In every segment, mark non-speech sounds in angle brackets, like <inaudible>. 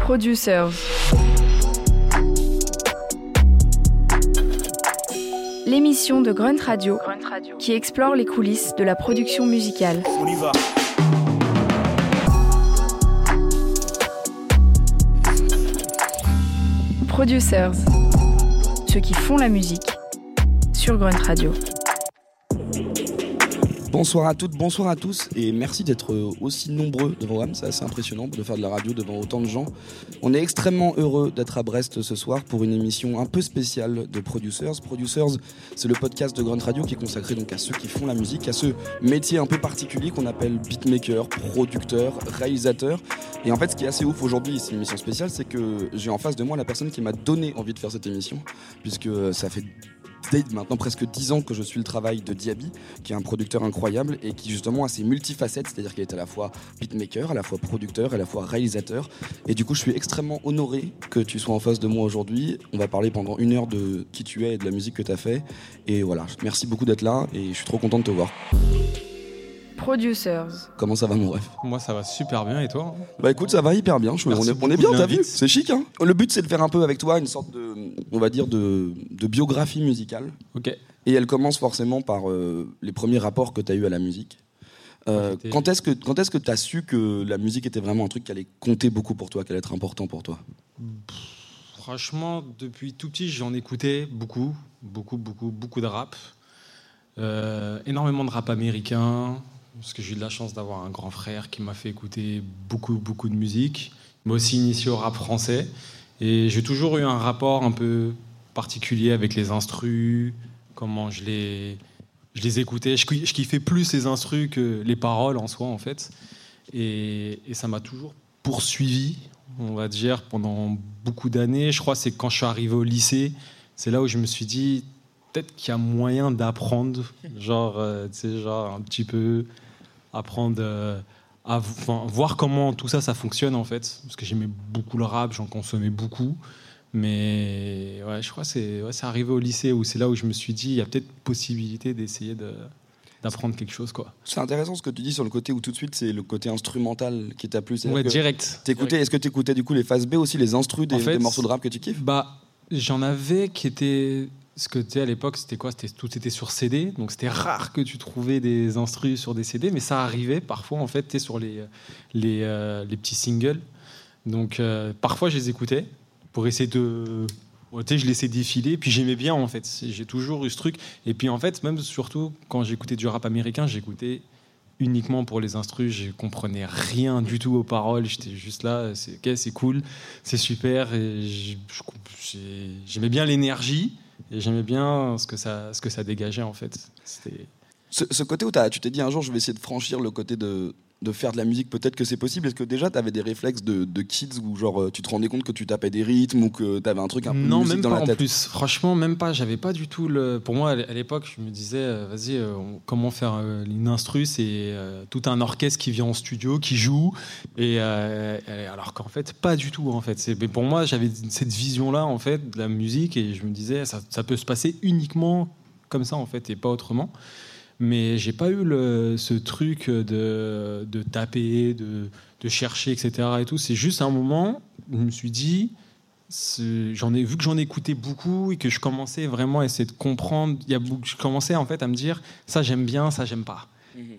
Producers. L'émission de Grunt Radio, qui explore les coulisses de la production musicale. On y va. Producers. Ceux qui font la musique sur Grunt Radio. Bonsoir à toutes, bonsoir à tous, et merci d'être aussi nombreux devant WAM. C'est assez impressionnant de faire de la radio devant autant de gens. On est extrêmement heureux d'être à Brest ce soir pour une émission un peu spéciale de Producers. Producers, c'est le podcast de Grunt Radio qui est consacré donc à ceux qui font la musique, à ce métier un peu particulier qu'on appelle beatmaker, producteur, réalisateur. Et en fait, ce qui est assez ouf aujourd'hui, c'est une émission spéciale, c'est que j'ai en face de moi la personne qui m'a donné envie de faire cette émission, puisque ça fait maintenant presque 10 ans que je suis le travail de Diaby, qui est un producteur incroyable et qui justement a ses multifacettes, c'est-à-dire qu'il est à la fois beatmaker, à la fois producteur, à la fois réalisateur. Et du coup, je suis extrêmement honoré que tu sois en face de moi aujourd'hui. On va parler pendant une heure de qui tu es et de la musique que tu as fait. Et voilà, merci beaucoup d'être là et je suis trop content de te voir. Producers. Comment ça va mon ref? Moi ça va super bien et toi? Bah écoute, ça va hyper bien. Je- on, est, on est bien, t'as vu. C'est chic, hein Le but, c'est de faire un peu avec toi une sorte de, on va dire, de, de biographie musicale. Ok. Et elle commence forcément par euh, les premiers rapports que tu as eu à la musique. Euh, quand est-ce que quand est-ce que tu as su que la musique était vraiment un truc qui allait compter beaucoup pour toi, qui allait être important pour toi? Franchement, depuis tout petit, j'en écoutais beaucoup, beaucoup, beaucoup, beaucoup de rap. Euh, énormément de rap américain, parce que j'ai eu de la chance d'avoir un grand frère qui m'a fait écouter beaucoup, beaucoup de musique. Il m'a aussi initié au rap français. Et j'ai toujours eu un rapport un peu particulier avec les instrus, comment je les, je les écoutais. Je, je kiffais plus les instrus que les paroles en soi, en fait. Et, ça m'a toujours poursuivi, on va dire, pendant beaucoup d'années. Je crois que c'est quand je suis arrivé au lycée, c'est là où je me suis dit, peut-être qu'il y a moyen d'apprendre, genre, euh, tu sais, genre un petit peu apprendre euh, à enfin, voir comment tout ça, ça fonctionne en fait. Parce que j'aimais beaucoup le rap, j'en consommais beaucoup. Mais ouais, je crois que c'est ouais, arrivé au lycée où c'est là où je me suis dit, il y a peut-être possibilité d'essayer de- d'apprendre quelque chose. quoi. C'est intéressant ce que tu dis sur le côté où tout de suite c'est le côté instrumental qui t'a plu. Ouais, direct. t'écoutais- Est-ce que tu écoutais du coup les phases B aussi, les instrus des, En fait, des morceaux de rap que tu kiffes? Bah, j'en avais qui étaient. Ce que tu sais, à l'époque, c'était quoi? C'était tout était sur CD, donc c'était rare que tu trouvais des instrus sur des CD, mais ça arrivait parfois en fait, tu sais, sur les euh, les petits singles. Donc euh, parfois, je les écoutais pour essayer de. tu sais, je laissais défiler, puis j'aimais bien en fait. J'ai toujours eu ce truc. Et puis en fait, même surtout quand j'écoutais du rap américain, j'écoutais uniquement pour les instrus. Je comprenais rien du tout aux paroles. J'étais juste là, c'est ok, cool, c'est super. J'aimais bien l'énergie et j'aimais bien ce que ça, ce que ça dégageait en fait. C'était ce, ce côté où tu t'es dit un jour je vais essayer de franchir le côté de, de faire de la musique, peut-être que c'est possible. Est-ce que déjà tu avais des réflexes de, de kids où genre euh, tu te rendais compte que tu tapais des rythmes ou que tu avais un truc un peu non, musique même dans pas la en tête plus. Franchement, même pas. J'avais pas du tout le. Pour moi, à l'époque, je me disais, euh, vas-y, euh, comment faire euh, une instru C'est euh, tout un orchestre qui vient en studio, qui joue. Et alors qu'en fait, pas du tout. En fait, c'est. Mais pour moi, j'avais cette vision-là en fait de la musique et je me disais, ça, ça peut se passer uniquement comme ça en fait et pas autrement. Mais j'ai pas eu ce truc de, taper, de, chercher, etc. Et tout. C'est juste un moment, où je me suis dit, j'en ai vu que j'en écoutais beaucoup et que je commençais vraiment à essayer de comprendre. Je commençais en fait à me dire, ça j'aime bien, ça j'aime pas.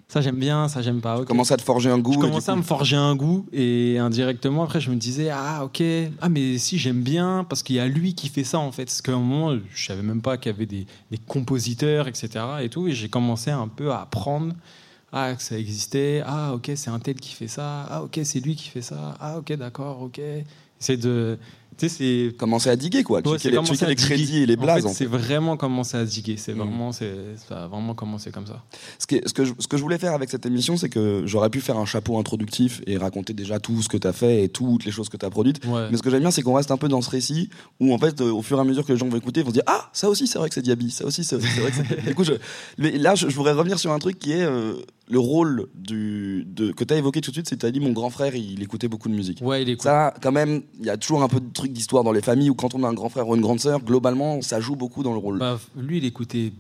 Ça j'aime bien, ça j'aime pas. ok. Commencer à te forger un goût. Je commençais à coup- me forger un goût et indirectement après je me disais ah ok ah mais si j'aime bien parce qu'il y a lui qui fait ça en fait parce qu'à un moment je savais même pas qu'il y avait des, des compositeurs etc et tout et j'ai commencé un peu à apprendre ah que ça existait ah ok c'est un tel qui fait ça ah ok c'est lui qui fait ça ah ok d'accord ok c'est de c'est Commencer à diguer quoi. Ouais, checker c'est les, commencer checker les crédits et les En blazes. fait, en fait. c'est vraiment commencé à diguer. C'est Mm. vraiment, c'est, ça a vraiment commencé comme ça. Ce, qui est- ce que je, ce que je voulais faire avec cette émission, c'est que j'aurais pu faire un chapeau introductif et raconter déjà tout ce que tu as fait et toutes les choses que tu as produites. Ouais. Mais ce que j'aime bien, c'est qu'on reste un peu dans ce récit où, en fait, euh, au fur et à mesure que les gens vont écouter, ils vont se dire Ah, ça aussi, c'est vrai que c'est Diaby, ça aussi, c'est vrai que c'est. <laughs> Du coup, je, mais là, je, je voudrais revenir sur un truc qui est euh, le rôle du, de, que tu as évoqué tout de suite. C'est que tu as dit Mon grand frère, il écoutait beaucoup de musique. Ouais, il cool. Ça, quand même, il y a toujours un peu de truc d'histoire dans les familles où quand on a un grand frère ou une grande sœur, globalement, ça joue beaucoup dans le rôle. Bah, lui, il écoutait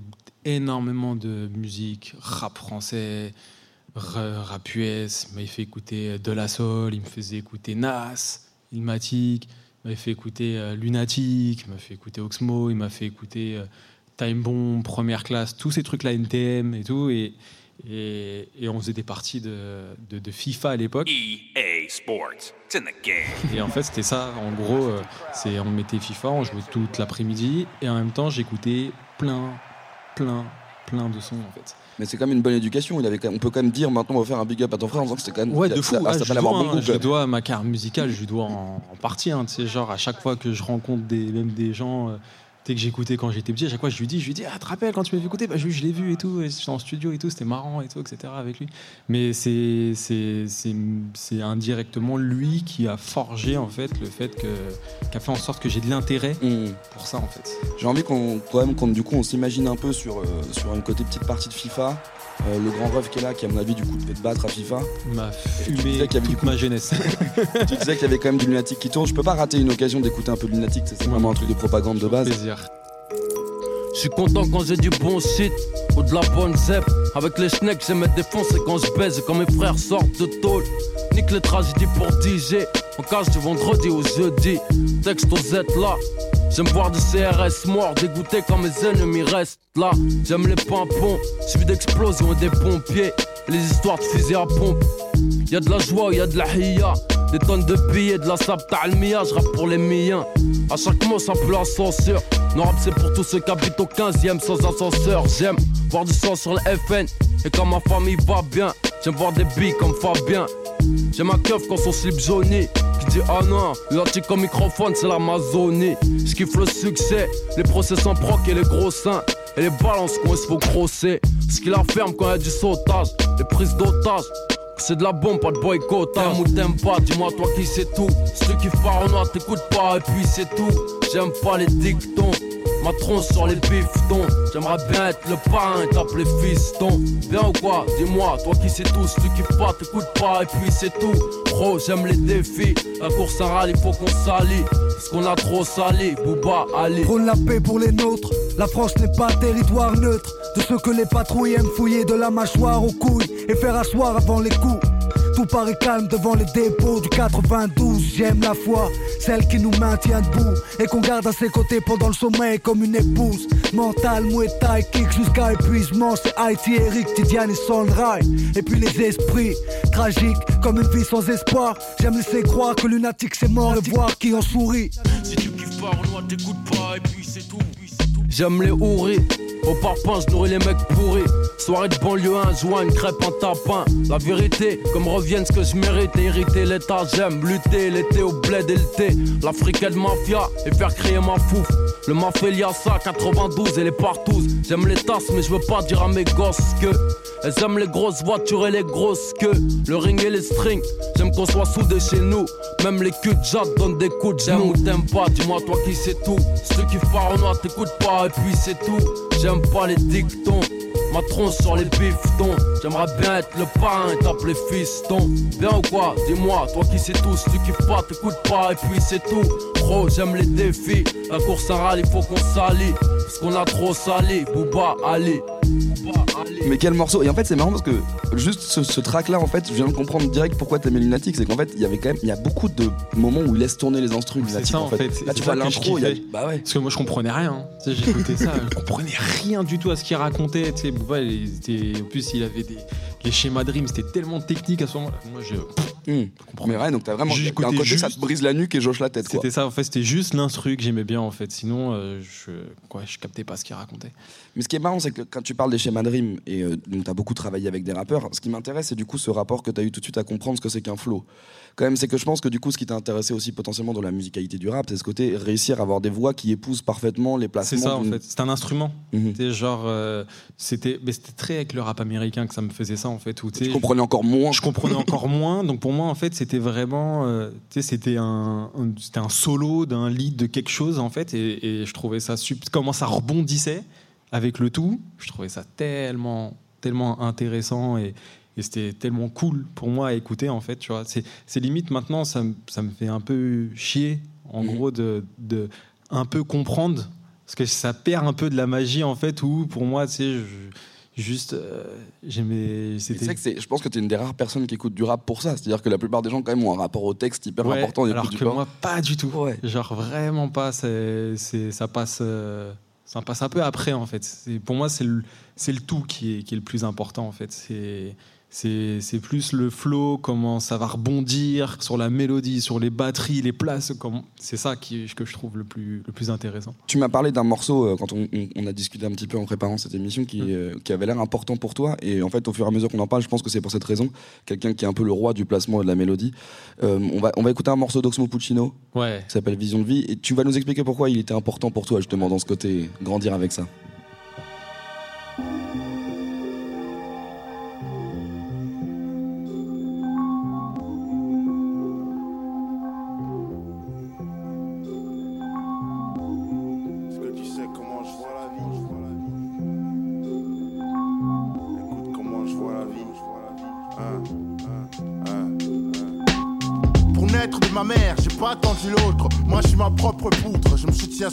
énormément de musique, rap français, rap US, il m'avait fait écouter De La Soul, il me faisait écouter Nas, Ilmatic, il m'avait fait écouter Lunatic, il m'a fait écouter Oxmo, il m'a fait écouter Time Bomb, Première Classe, tous ces trucs-là, NTM et tout. Et, et, on faisait des parties de, de, FIFA à l'époque. EA Sports, it's in the game. Et en fait, c'était ça. En gros, euh, c'est on mettait FIFA, on jouait toute l'après-midi, et en même temps, j'écoutais plein, plein, plein de sons en fait. Mais c'est quand même une bonne éducation. Il avait on peut quand même dire maintenant on va faire un big up à ton frère en disant que c'était quand même. Ouais, de fou. Ah, je, dois, bon je dois ma carte musicale, je dois en, partie. Hein, tu sais, genre à chaque fois que je rencontre des, même des gens. Euh, que j'écoutais quand j'étais petit, à chaque fois je lui dis, je lui dis, ah, te rappelles quand tu m'as vu écouter, bah, je, je l'ai vu et tout, j'étais en studio et tout, c'était marrant et tout, etc. avec lui. Mais c'est, c'est, c'est, indirectement lui qui a forgé en fait le fait que, qui a fait en sorte que j'ai de l'intérêt mmh. pour ça en fait. J'ai envie qu'on, quand même, qu'on, du coup, on s'imagine un peu sur, euh, sur une côté petite partie de FIFA. Euh, le grand rêve qui est là, qui à mon avis du coup devait te battre à FIFA. M'a fumé qu'il y avait, toute ma jeunesse. <laughs> tu disais qu'il y avait quand même du lunatique qui tourne. Je peux pas rater une occasion d'écouter un peu de lunatique, c'est vraiment un truc de propagande de base. Plaisir. Je suis content quand j'ai du bon shit ou de la bonne zep. Avec les schnecks, j'aime me défoncer quand je baise quand mes frères sortent de tôle. Nique les tragédies pour DJ. On cache du vendredi au jeudi. Texte aux Z là. J'aime voir du CRS mort, dégoûté quand mes ennemis restent là. J'aime les pimpons, suivi d'explosions et des pompiers. Les histoires de fusils à pompe. Y'a de la joie, y'a de la hiya. Des tonnes de billets, de la sable ta'almia, je rappe pour les miens. À chaque mot, ça peut la censure. Non, rap, c'est pour tous ceux qui habitent au 15ème sans ascenseur. J'aime voir du sang sur le FN. Et quand ma famille va bien, j'aime voir des billes comme Fabien. J'aime ma keuf quand son slip jauni. Ah non, l'antique au microphone, c'est l'Amazonie. Je kiffe le succès, les procès sans proc et les gros seins. Et les balances qu'on se faut grosser. Ce qui la ferme quand y a du sautage, les prises d'otages. C'est de la bombe, pas de boycott. T'aimes ou pas, dis-moi toi qui c'est tout. Ceux qui noir t'écoutes pas, et puis c'est tout. J'aime pas les dictons. Ma tronche sur les bifetons. J'aimerais bien être le parrain et t'appeler fiston. Bien ou quoi? Dis-moi, toi qui sais tout. Si tu kiffes pas, t'écoutes pas, et puis c'est tout. Pro, j'aime les défis. La course à rallye, faut qu'on s'allie. Parce qu'on a trop sali, Booba, allez. Prône la paix pour les nôtres. La France n'est pas territoire neutre. De ceux que les patrouilles aiment fouiller de la mâchoire aux couilles et faire asseoir avant les coups. Tout paraît calme devant les dépôts du 92. J'aime la foi, celle qui nous maintient debout et qu'on garde à ses côtés pendant le sommeil comme une épouse. Mental, Muay Thai, kick jusqu'à épuisement. C'est Haïti, Eric, Tidiane et Sondray. Et puis les esprits, tragiques comme une vie sans espoir. J'aime laisser croire que lunatique c'est mort et voir qui en sourit. Si tu kiffes pas, t'écoutes pas et puis c'est tout. J'aime les houris au parpaing, je nourris les mecs pourris. Soirée de banlieue, un joint, une crêpe, un tapin. La vérité, comme revienne ce que je mérite. Hériter l'état, j'aime lutter l'été au bled et le thé. L'africaine mafia et faire créer ma fouf. Le mafia ça, 92 et les partous. J'aime les tasses, mais je veux pas dire à mes gosses que. Elles aiment les grosses voitures et les grosses queues. Le ring et les strings, j'aime qu'on soit soudés chez nous. Même les culs de jatte donnent des coups J'aime ou t'aimes pas, dis-moi toi qui sais tout. Ceux qui noir t'écoutes pas et puis c'est tout. J'aime pas les dictons. Ma tronche sur les bifetons. J'aimerais bien être le parrain et t'appeler fiston. Bien ou quoi Dis-moi, toi qui sais tout. Si tu kiffes pas, t'écoutes pas et puis c'est tout. Gros, j'aime les défis. La course à rallye, faut qu'on s'allie. Parce qu'on a trop sali. Booba, allez. Mais quel morceau Et en fait, c'est marrant parce que juste ce, track là, en fait, je viens de comprendre direct pourquoi t'aimais Lunatic. C'est qu'en fait, il y avait quand même, il y a beaucoup de moments où il laisse tourner les instruments. C'est ça, en fait. Là, tu vois l'intro. Bah ouais. Parce que moi, je comprenais rien. J'écoutais ça, <laughs> je comprenais rien du tout à ce qu'il racontait. Tu sais, était, en plus, il avait des les schémas de rime, c'était tellement technique à ce moment-là. Moi, je. Mmh. comprends. Mais ouais, donc t'as vraiment. un côté, ça te brise la nuque et joche la tête. C'était ça, en fait, c'était juste l'instru que j'aimais bien, en fait. Sinon, euh, je, quoi, je captais pas ce qu'il racontait. Mais ce qui est marrant, c'est que quand tu parles des schémas de rime, et euh, donc t'as beaucoup travaillé avec des rappeurs, ce qui m'intéresse, c'est du coup ce rapport que t'as eu tout de suite à comprendre ce que c'est qu'un flow quand même, c'est que je pense que du coup, ce qui t'a intéressé aussi potentiellement dans la musicalité du rap, c'est ce côté réussir à avoir des voix qui épousent parfaitement les placements. C'est ça, en fait. C'est un instrument. Mhm. genre, euh, c'était, c'était très avec le rap américain que ça me faisait ça, en fait. Où, je comprenais encore moins. Je comprenais encore <laughs> moins. Donc pour moi, en fait, c'était vraiment, euh, c'était un, c'était un solo d'un lead de quelque chose, en fait, et, je trouvais ça super. Comment ça rebondissait avec le tout. Je trouvais ça tellement, tellement intéressant et, et c'était tellement cool pour moi à écouter en fait tu vois c'est limite maintenant ça, ça, me fait un peu chier en mhm. gros de, de, un peu comprendre parce que ça perd un peu de la magie en fait où pour moi tu sais Juste, euh, j'aimais. C'est que je pense que tu es une des rares personnes qui écoute du rap pour ça. C'est-à-dire que la plupart des gens, quand même, ont un rapport au texte hyper important. Alors que moi, pas du tout. Genre, vraiment pas. C'est, ça, passe, euh, ça passe un peu après, en fait. Pour moi, c'est le, tout qui est, le plus important, en fait. C'est plus le flow, comment ça va rebondir sur la mélodie, sur les batteries, les places. C'est ça qui, que je trouve le plus, le plus intéressant. Tu m'as parlé d'un morceau euh, quand on, a discuté un petit peu en préparant cette émission qui, mm. euh, qui avait l'air important pour toi. Et en fait, au fur et à mesure qu'on en parle, je pense que c'est pour cette raison. Quelqu'un qui est un peu le roi du placement et de la mélodie. Euh, on, va, on va écouter un morceau d'Oxmo Puccino ouais. qui s'appelle Vision de vie. Et tu vas nous expliquer pourquoi il était important pour toi, justement, dans ce côté, grandir avec ça.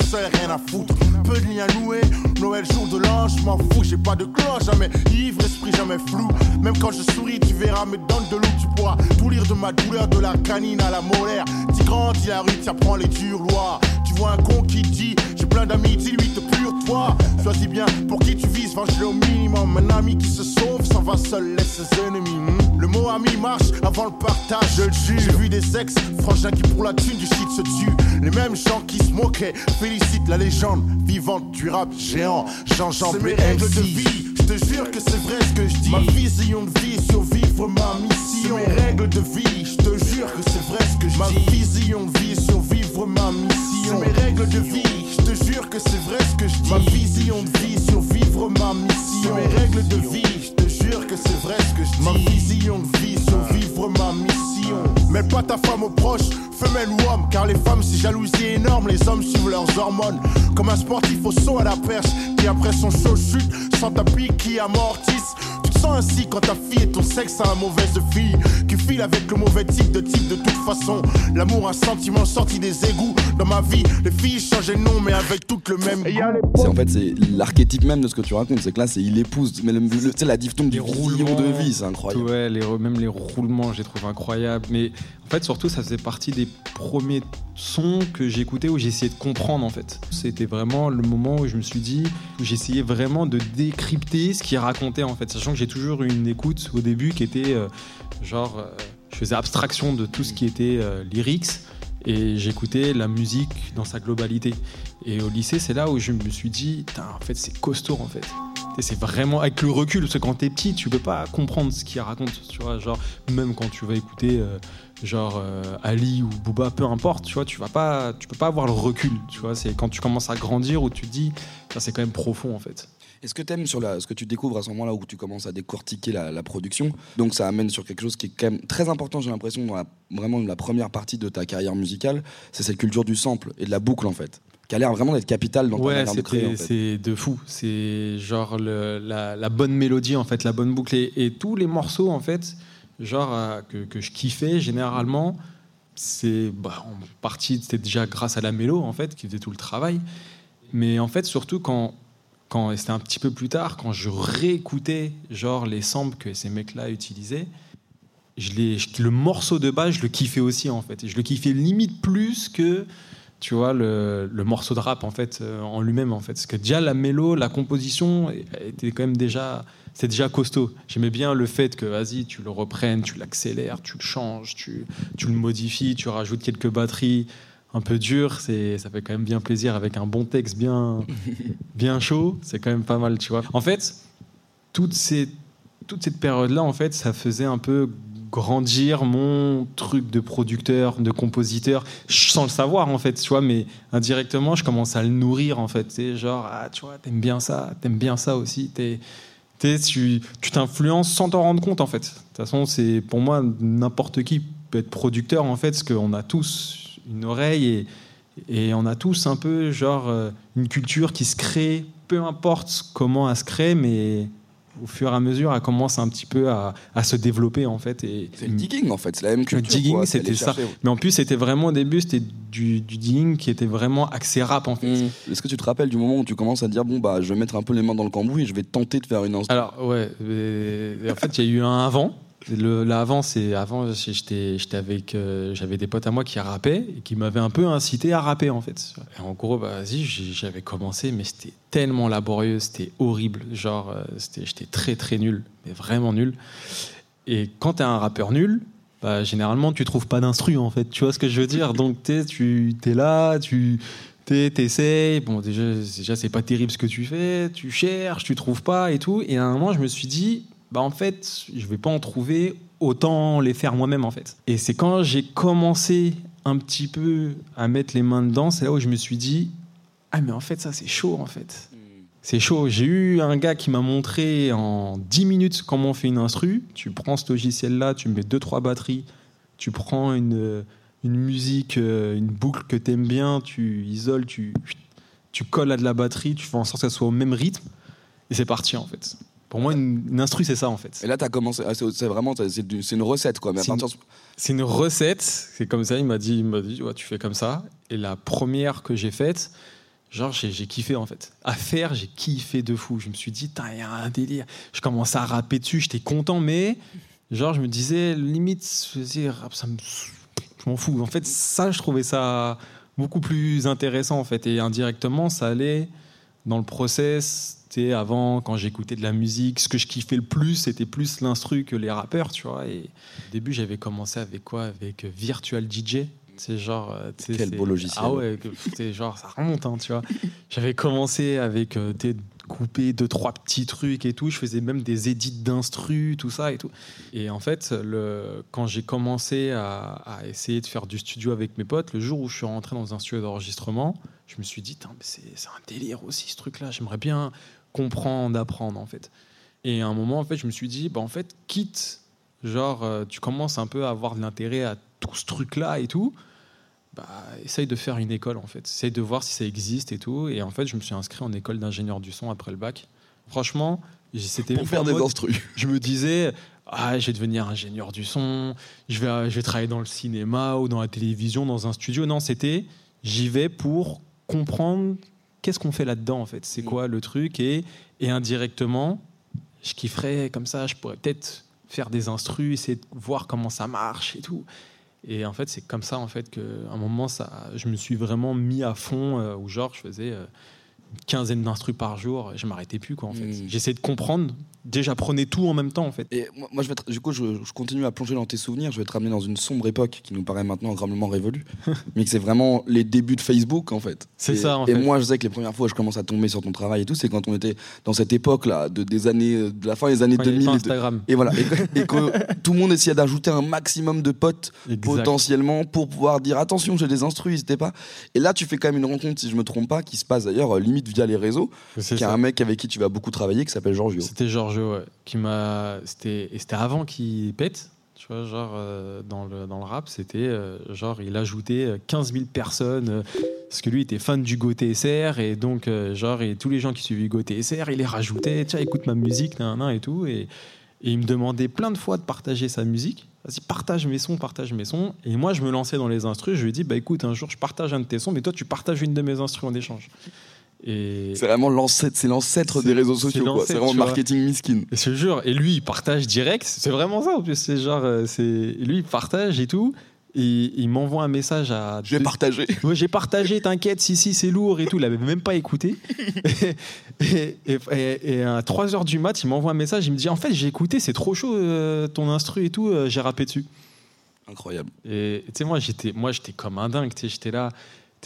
Rien à foutre. Peu de liens noués, Noël jour de l'an, je m'en fous. J'ai pas de cloche, jamais ivre, esprit jamais flou. Même quand je souris, tu verras mes dents de loup, tu pourras tout lire de ma douleur, de la canine à la molaire. Tu grandis la rue, tu apprends les dures lois. Tu vois un con qui dit, j'ai plein d'amis, dis-lui te pure toi. Choisis bien pour qui tu vises, venge au minimum. Un ami qui se sauve, va seul, laisse ses ennemis. Hmm. Le mot ami marche avant le partage, je le jure. J'ai vu des ex, frangins qui pour la thune du shit se tuent. Les mêmes gens qui se moquaient félicitent la légende vivante du rap géant. Jean-Jean mes règles de vie. Je te jure que c'est vrai ce que je dis. Ma vision de vie, survivre ma mission. Mes règles de vie. Je te jure que c'est vrai ce que je dis. Ma vision de vie, survivre ma mission. Mes règles de vie. Je te jure que c'est vrai ce que je dis. Ma vision de vie, survivre ma mission. Mes règles de vie. Je te jure que c'est vrai ce que je dis. Ma vision de vie, survivre ma mission. Mets pas ta femme aux proches femelle ou homme, car les femmes c'est jalousie énorme, les hommes suivent leurs hormones. Comme un sportif au saut à la perche, qui après son show chute, sans tapis qui amortisse ainsi quand ta fille et ton sexe à la mauvaise fille qui file avec le mauvais type de type de toute façon. L'amour, un sentiment sorti des égouts. Dans ma vie, les filles changent de nom, mais avec toutes le même C'est en fait c'est l'archétype même de ce que tu racontes. C'est que là, c'est il épouse, mais tu sais la diphtongue du roulement de vie, c'est incroyable. Ouais, les, même les roulements, j'ai trouvé incroyable. Mais en fait, surtout, ça faisait partie des premiers sons que j'écoutais où j'essayais de comprendre en fait. C'était vraiment le moment où je me suis dit, où j'essayais vraiment de décrypter ce qu'il racontait en fait, sachant que j'ai toujours eu une écoute au début qui était euh, genre, euh, je faisais abstraction de tout ce qui était euh, lyrics et j'écoutais la musique dans sa globalité. Et au lycée, c'est là où je me suis dit, en fait, c'est costaud en fait. C'est vraiment avec le recul, parce que quand t'es petit, tu peux pas comprendre ce qu'il raconte, tu vois. Genre, même quand tu vas écouter genre euh, Ali ou Booba, peu importe, tu vois, tu vas pas, tu peux pas avoir le recul, tu vois. C'est quand tu commences à grandir où tu te dis, ça c'est quand même profond en fait. Est-ce que tu aimes sur la, ce que tu découvres à ce moment-là où tu commences à décortiquer la, production? Donc ça amène sur quelque chose qui est quand même très important, j'ai l'impression, dans la, vraiment la première partie de ta carrière musicale, c'est cette culture du sample et de la boucle en fait qui a l'air vraiment d'être capitale dans ta manière de créer. Ouais, c'est de fou. C'est genre la, bonne mélodie, en fait, la bonne boucle. et, tous les morceaux, en fait, genre euh, que, je kiffais généralement, c'est bah, en partie c'était déjà grâce à la mélo en fait qui faisait tout le travail. Mais en fait surtout quand quand c'était un petit peu plus tard quand je réécoutais genre les samples que ces mecs-là utilisaient, je le morceau de base je le kiffais aussi en fait et je le kiffais limite plus que tu vois le, le morceau de rap en fait euh, en lui-même en fait parce que déjà la mélo, la composition était quand même déjà c'est déjà costaud. J'aimais bien le fait que, vas-y, tu le reprennes, tu l'accélères, tu le changes, tu, tu, le modifies, tu rajoutes quelques batteries un peu dures. C'est, ça fait quand même bien plaisir avec un bon texte bien, <laughs> bien chaud. C'est quand même pas mal, tu vois. En fait, toute, ces, toute cette période-là, en fait, ça faisait un peu grandir mon truc de producteur, de compositeur, sans le savoir en fait, tu vois, mais indirectement, je commence à le nourrir en fait. C'est genre, ah, tu vois, t'aimes bien ça, t'aimes bien ça aussi, t'es tu t'influences sans t'en rendre compte en fait. De toute façon, c'est pour moi n'importe qui peut être producteur en fait, parce qu'on a tous une oreille et, et, on a tous un peu genre euh, une culture qui se crée, peu importe comment elle se crée, mais au fur et à mesure, elle commence un petit peu à, se développer en fait. Et c'est le digging en fait, c'est la même culture. Le digging, c'était ça. Mais en plus, c'était vraiment au début, c'était du, digging qui était vraiment axé rap en fait. Mmh. Est-ce que tu te rappelles du moment où tu commences à dire bon bah je vais mettre un peu les mains dans le cambouis et je vais tenter de faire une Alors ouais, en fait il y a eu un avant le, là avant, c'est avant, j'étais, j'étais avec, euh, j'avais des potes à moi qui rappaient et qui m'avaient un peu incité à rapper en fait. Et en gros, bah, vas-y, j'avais commencé, mais c'était tellement laborieux, c'était horrible. Genre, euh, c'était, j'étais très très nul, mais vraiment nul. Et quand t'es un rappeur nul, bah, généralement tu trouves pas d'instru en fait. Tu vois ce que je veux dire? Donc t'es, tu es là, tu t'essayes. Bon, déjà, déjà c'est pas terrible ce que tu fais. Tu cherches, tu trouves pas et tout. Et à un moment, je me suis dit, bah en fait, je vais pas en trouver, autant les faire moi-même en fait. Et c'est quand j'ai commencé un petit peu à mettre les mains dedans, c'est là où je me suis dit ah mais en fait ça c'est chaud en fait. Hmm. C'est chaud. J'ai eu un gars qui m'a montré en 10 minutes comment on fait une instru. Tu prends ce logiciel-là, tu mets deux trois batteries, tu prends une, une musique, euh, une boucle que tu aimes bien, tu isoles, tu, tu colles à de la batterie, tu fais en sorte que ça soit au même rythme, et c'est parti en fait. Pour moi, une, instru, c'est ça en fait. Et là, tu as commencé. Ah, c'est vraiment, c'est une recette quoi. C'est une, recette. C'est comme ça. Il m'a dit, il m'a dit, tu fais comme ça. Et la première que j'ai faite, genre, j'ai kiffé en fait. À faire, j'ai kiffé de fou. Je me suis dit, il y a un délire. Je commençais à rapper dessus. J'étais content, mais genre, je me disais, limite, je ça me, je m'en fous. En fait, ça, je trouvais ça beaucoup plus intéressant en fait. Et indirectement, ça allait dans le process avant, quand j'écoutais de la musique, ce que je kiffais le plus, c'était plus l'instru que les rappeurs, tu vois. Et au début, j'avais commencé avec quoi? Avec Virtual DJ. C'est genre. Euh, Quel beau logiciel. Ah ouais, c'est genre, ça remonte, hein, tu vois. J'avais commencé avec euh, couper deux trois petits trucs et tout je faisais même des édits d'instru tout ça et tout et en fait le, quand j'ai commencé à, à, essayer de faire du studio avec mes potes le jour où je suis rentré dans un studio d'enregistrement je me suis dit c'est un délire aussi ce truc là j'aimerais bien comprendre, apprendre en fait. Et à un moment, en fait, je me suis dit, bah, en fait, quitte, genre, euh, tu commences un peu à avoir de l'intérêt à tout ce truc-là et tout, bah, essaye de faire une école en fait. Essaye de voir si ça existe et tout. Et en fait, je me suis inscrit en école d'ingénieur du son après le bac. Franchement, c'était pour faire des instrus. <laughs> Je me disais, ah, je vais devenir ingénieur du son, je vais, je vais travailler dans le cinéma ou dans la télévision, dans un studio. Non, c'était, j'y vais pour comprendre qu'est-ce qu'on fait là-dedans en fait? C'est mm. quoi le truc? Et, et indirectement, je kifferais comme ça, je pourrais peut-être faire des instrus, essayer de voir comment ça marche et tout. Et en fait, c'est comme ça en fait qu'à un moment, ça, je me suis vraiment mis à fond, euh, où genre je faisais euh, quinzaine d'instrus par jour, et je m'arrêtais plus quoi en fait. Mm. J'essayais de comprendre déjà prenez tout en même temps en fait. Et moi, je vais du coup, je, continue à plonger dans tes souvenirs. Je vais te ramener dans une sombre époque qui nous paraît maintenant grandement révolue, <laughs> mais que c'est vraiment les débuts de Facebook en fait. C'est ça. En et moi, je sais que les premières fois, je commence à tomber sur ton travail et tout, c'est quand on était dans cette époque là, de des années, de la fin des années 2000. Et, voilà, et, que <laughs> tout le monde essayait d'ajouter un maximum de potes potentiellement pour pouvoir dire attention, j'ai des instrus, n'hésitez pas. Et là, tu fais quand même une rencontre, si je me trompe pas, qui se passe d'ailleurs limite via les réseaux, qui est un mec avec qui tu vas beaucoup travailler, qui s'appelle Giorgio. C'était Giorgio, qui m'a. C'était, c'était avant qu'il pète. Tu vois, genre, euh, dans, le, dans le rap, c'était euh, genre, il ajoutait 15 000 personnes, parce que lui était fan du Go TSR, et donc, euh, genre, et tous les gens qui suivaient Go TSR, il les rajoutait, tiens, écoute ma musique, nan, nan, et tout. Et, et, il me demandait plein de fois de partager sa musique. Vas-y, partage mes sons, partage mes sons. Et moi, je me lançais dans les instrus, je lui dis, bah écoute, un jour, je partage un de tes sons, mais toi, tu partages une de mes instrus en échange. C'est vraiment l'ancêtre, c'est l'ancêtre des réseaux sociaux. C'est vraiment marketing miskin. Et je jure. Et lui, il partage direct. C'est vraiment ça. En plus, c'est genre, euh, c'est lui, il partage et tout. Et il m'envoie un message à. J'ai partagé. <laughs> Ouais, j'ai partagé, t'inquiète, si, si, c'est lourd et tout. Il avait même pas écouté. <laughs> et, et, à 3h du mat, il m'envoie un message. Il me dit En fait, j'ai écouté, c'est trop chaud euh, ton instru et tout, euh, j'ai rappé dessus. Incroyable. Et tu sais, moi, j'étais comme un dingue. J'étais là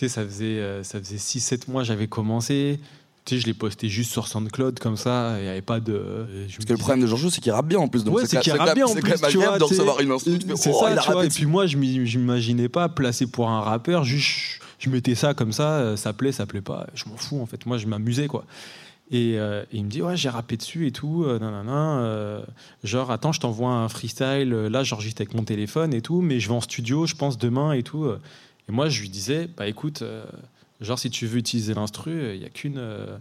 ça faisait, euh, ça faisait 6-7 mois j'avais commencé. Tu sais, je l'ai posté juste sur SoundCloud comme ça, il n'y avait pas de. Parce que le problème de Giorgio, c'est qu'il rappe bien en plus. ouais, c'est qu'il rappe bien en plus. C'est quand même de recevoir une C'est oh, ça, tu vois. Et puis moi, je m'imaginais pas placer pour un rappeur, juste je mettais ça comme ça, euh, ça plaît, ça plaît pas. Je m'en fous en fait. Moi, je m'amusais quoi. Et, euh, il me dit ouais j'ai rappé dessus et tout euh, genre attends je t'envoie un freestyle là j'enregistre avec mon téléphone et tout mais je vais en studio je pense demain et tout et moi, je lui disais, bah écoute, euh, genre si tu veux utiliser l'instru, il n'y a qu'une, euh,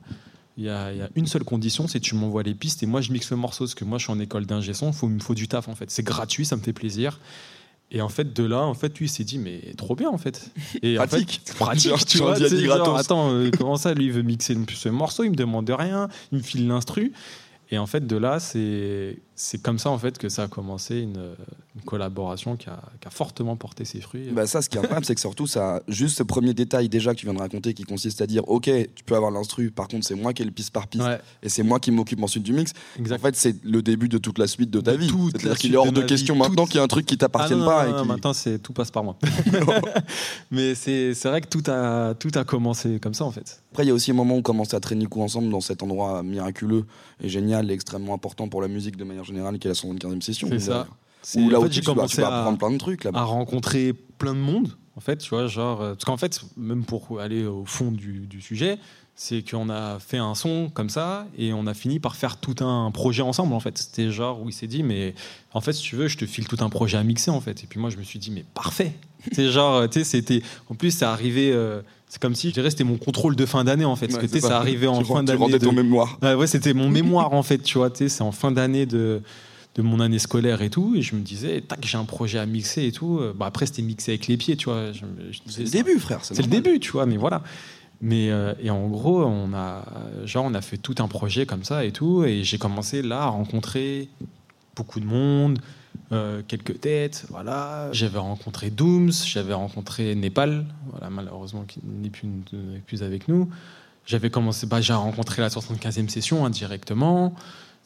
Il y, a, une seule condition, c'est que tu m'envoies les pistes et moi je mixe le morceau parce que moi je suis en école d'ingé son, il me faut du taf en fait. C'est gratuit, ça me fait plaisir. Et en fait, de là, en fait, lui, il s'est dit, mais trop bien, en fait. Et pratique. En fait, pratique, tu vois. Genre, attends, euh, comment ça, lui, il veut mixer ce morceau, il me demande rien, il me file l'instru. Et en fait, de là, c'est comme ça en fait que ça a commencé une, collaboration qui a, fortement porté ses fruits. Bah ça, ce qui est incroyable, c'est que surtout ça, juste ce premier détail déjà que tu viens de raconter, qui consiste à dire, ok, tu peux avoir l'instru, par contre c'est moi qui ai le piste par piste, et c'est moi qui m'occupe ensuite du mix. En fait, c'est le début de toute la suite de ta vie. C'est-à-dire qu'il est hors de, question maintenant qu'il y a un truc qui t'appartienne ah pas. maintenant, c'est tout passe par moi. <laughs> Mais c'est vrai que tout a tout a commencé comme ça en fait. Après, il y a aussi un moment où on commence à traîner coup ensemble dans cet endroit miraculeux et génial et extrêmement important pour la musique de manière générale, qui est la 75e session. C'est ça. Où là où j'ai commencé à, apprendre plein de trucs À rencontrer plein de monde, en fait, tu vois, genre. Euh, parce qu'en fait, même pour aller au fond du, du sujet, c'est qu'on a fait un son comme ça et on a fini par faire tout un projet ensemble en fait. C'était genre où il s'est dit mais en fait si tu veux je te file tout un projet à mixer en fait. Et puis moi je me suis dit mais parfait. <laughs> c'est genre tu sais c'était en plus c'est arrivé euh, c'est comme si je dirais c'était mon contrôle de fin d'année en fait. Parce que ça arrivait en fin d'année. Tu ton mémoire. Ouais, ouais c'était mon <laughs> mémoire en fait tu vois c'est en fin d'année de de mon année scolaire et tout, et je me disais, tac, j'ai un projet à mixer et tout. Bah, après, c'était mixé avec les pieds, tu vois. C'est le début, frère. C'est le début, tu vois, mais voilà. Mais euh, et en gros, on a genre on a fait tout un projet comme ça et tout, et j'ai commencé là à rencontrer beaucoup de monde, euh, quelques têtes, voilà. J'avais rencontré Dooms, j'avais rencontré Népal, voilà malheureusement qui n'est plus, plus, avec nous. J'avais commencé, bah, j'ai rencontré la 75e session indirectement.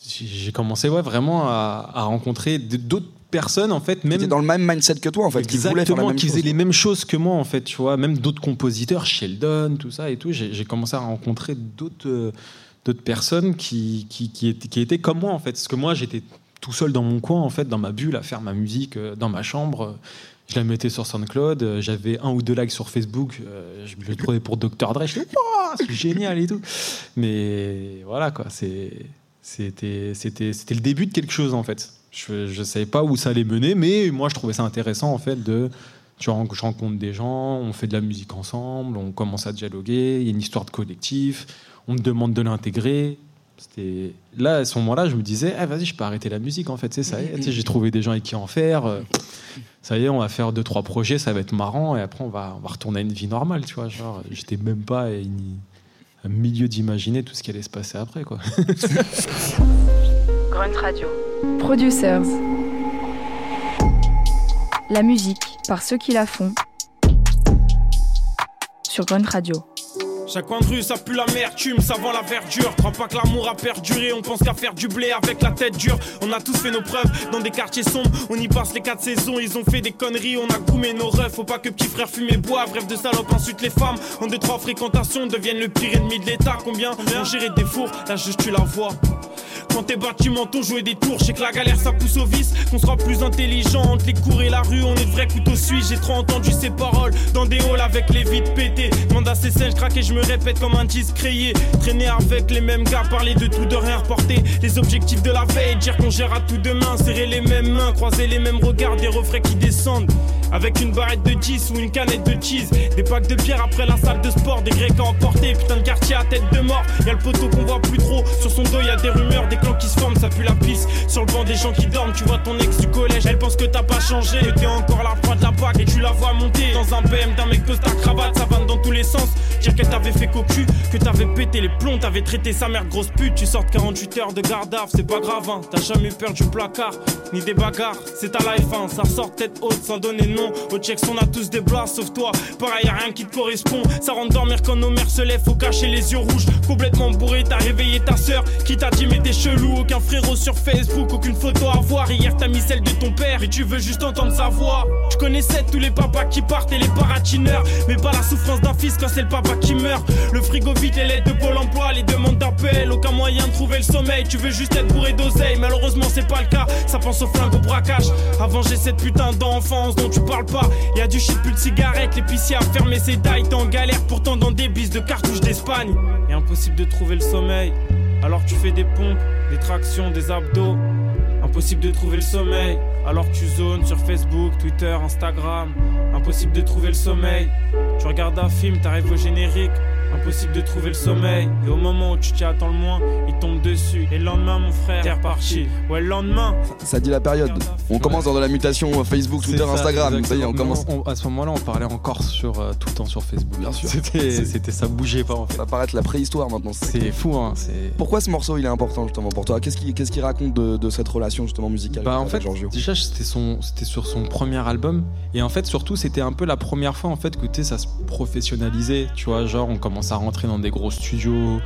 J'ai commencé ouais vraiment à, à rencontrer d'autres personnes en fait même dans le même mindset que toi en fait exactement qui, faisaient les mêmes choses que moi en fait tu vois même d'autres compositeurs Sheldon tout ça et tout j'ai commencé à rencontrer d'autres euh, d'autres personnes qui qui, qui, étaient, qui étaient comme moi en fait parce que moi j'étais tout seul dans mon coin en fait dans ma bulle à faire ma musique euh, dans ma chambre. Je la mettais sur SoundCloud euh, j'avais un ou deux likes sur Facebook je me le trouvais pour Dr Dre je oh, c'est <laughs> génial et tout. Mais voilà quoi c'est c'était c'était c'était le début de quelque chose en fait. Je ne savais pas où ça allait mener, mais moi je trouvais ça intéressant en fait de tu je rencontre des gens, on fait de la musique ensemble, on commence à dialoguer, il y a une histoire de collectif, on me demande de l'intégrer. C'était là à ce moment-là, je me disais, ah, vas-y, je peux arrêter la musique en fait, c'est ça. j'ai trouvé des gens avec qui en faire. Euh, ça y est, on va faire deux trois projets, ça va être marrant, et après on va, on va retourner à une vie normale, tu vois. Genre, j'étais même pas à, milieu d'imaginer tout ce qui allait se passer après, quoi. <laughs> Grunt Radio. Producers. La musique par ceux qui la font. Sur Grunt Radio. Chaque coin de rue, ça pue l'amertume, ça vend la verdure. Crois pas que l'amour a perduré, on pense qu'à faire du blé avec la tête dure. On a tous fait nos preuves dans des quartiers sombres, on y passe les quatre saisons. Ils ont fait des conneries, on a goumé nos refs. Faut pas que petit frère fume et boive, bref de salope. Ensuite, les femmes, en deux, trois fréquentations, deviennent le pire ennemi de l'État. Combien ont géré des fours, là juste tu la vois. Quand tes bâtiments t'ont joué des tours, je que la galère ça pousse au vice. Qu'on sera plus intelligent entre les cours et la rue, on est de vrais couteaux suisses. J'ai trop entendu ces paroles dans des halls avec les vides pétés. Demande à ces je craque et je me répète comme un discréé. Traîner avec les mêmes gars, parler de tout, de rien reporter. Les objectifs de la veille, dire qu'on gère à tout demain. Serrer les mêmes mains, croiser les mêmes regards, des refrains qui descendent. Avec une barrette de 10 ou une canette de cheese. Des packs de bière après la salle de sport, des grecs à emporter. Putain de quartier à tête de mort. Y'a le poteau qu'on voit plus trop. Sur son dos, y a des rumeurs, des clans qui se forment, ça pue la pisse. Sur le banc des gens qui dorment, tu vois ton ex du collège. Elle pense que t'as pas changé, que t'es encore la proie de la PAC. Et tu la vois monter dans un BM d'un mec ta cravate, ça va dans tous les sens. Dire qu'elle t'avait fait cocu, que t'avais pété les plombs, t'avais traité sa mère grosse pute. Tu sortes 48 heures de garde c'est pas grave, hein. T'as jamais eu peur du placard, ni des bagarres. C'est ta life, hein. Ça sort tête haute sans donner de nom. Au check, on a tous des blas, sauf toi. Pareil, rien qui te correspond. Ça rentre dormir quand nos mères se lèvent, faut cacher les yeux rouges. Complètement bourré, t'as réveillé ta soeur qui t'a dit, mais t'es chelou. Aucun frérot sur Facebook, aucune photo à voir. Hier, t'as mis celle de ton père, mais tu veux juste entendre sa voix. Je connaissais tous les papas qui partent et les paratineurs. Mais pas la souffrance d'un fils quand c'est le papa qui meurt. Le frigo vide, les lettres de Pôle emploi, les demandes d'appel. Aucun moyen de trouver le sommeil. Tu veux juste être bourré d'oseille, malheureusement, c'est pas le cas. Ça pense au flingue, au braquage. Avant, j'ai cette putain d'enfance dont tu parles pas. Y a du shit, plus de cigarettes, l'épicier a fermé ses dailles. T'es en galère, pourtant dans des bises de cartouches d'Espagne. Et impossible de trouver le sommeil. Alors tu fais des pompes, des tractions, des abdos. Impossible de trouver le sommeil. Alors tu zones sur Facebook, Twitter, Instagram. Impossible de trouver le sommeil. Tu regardes un film, t'arrives au générique. Impossible de trouver le sommeil. Et au moment où tu t'y attends le moins, il tombe dessus. Et le lendemain, mon frère, t'es reparti. Ouais, le lendemain. Ça dit la période. On commence dans de la mutation Facebook, Twitter, ça, Instagram. Ça y est, on commence. On- à ce moment-là, on parlait encore sur, euh, tout le temps sur Facebook. Bien sûr. C'était, c'était, ça bougeait pas en fait. Ça paraît être la préhistoire maintenant. C'est fou, hein. C'est... Pourquoi ce morceau il est important justement pour toi? Qu'est-ce qu'il qu'est-ce qu'il raconte de, de cette relation justement musicale Bah en fait, Giorgio? déjà c'était son, c'était sur son premier album et en fait surtout c'était un peu la première fois en fait que tu sais, ça se professionnalisait, tu vois, genre on commence à rentrer dans des gros studios,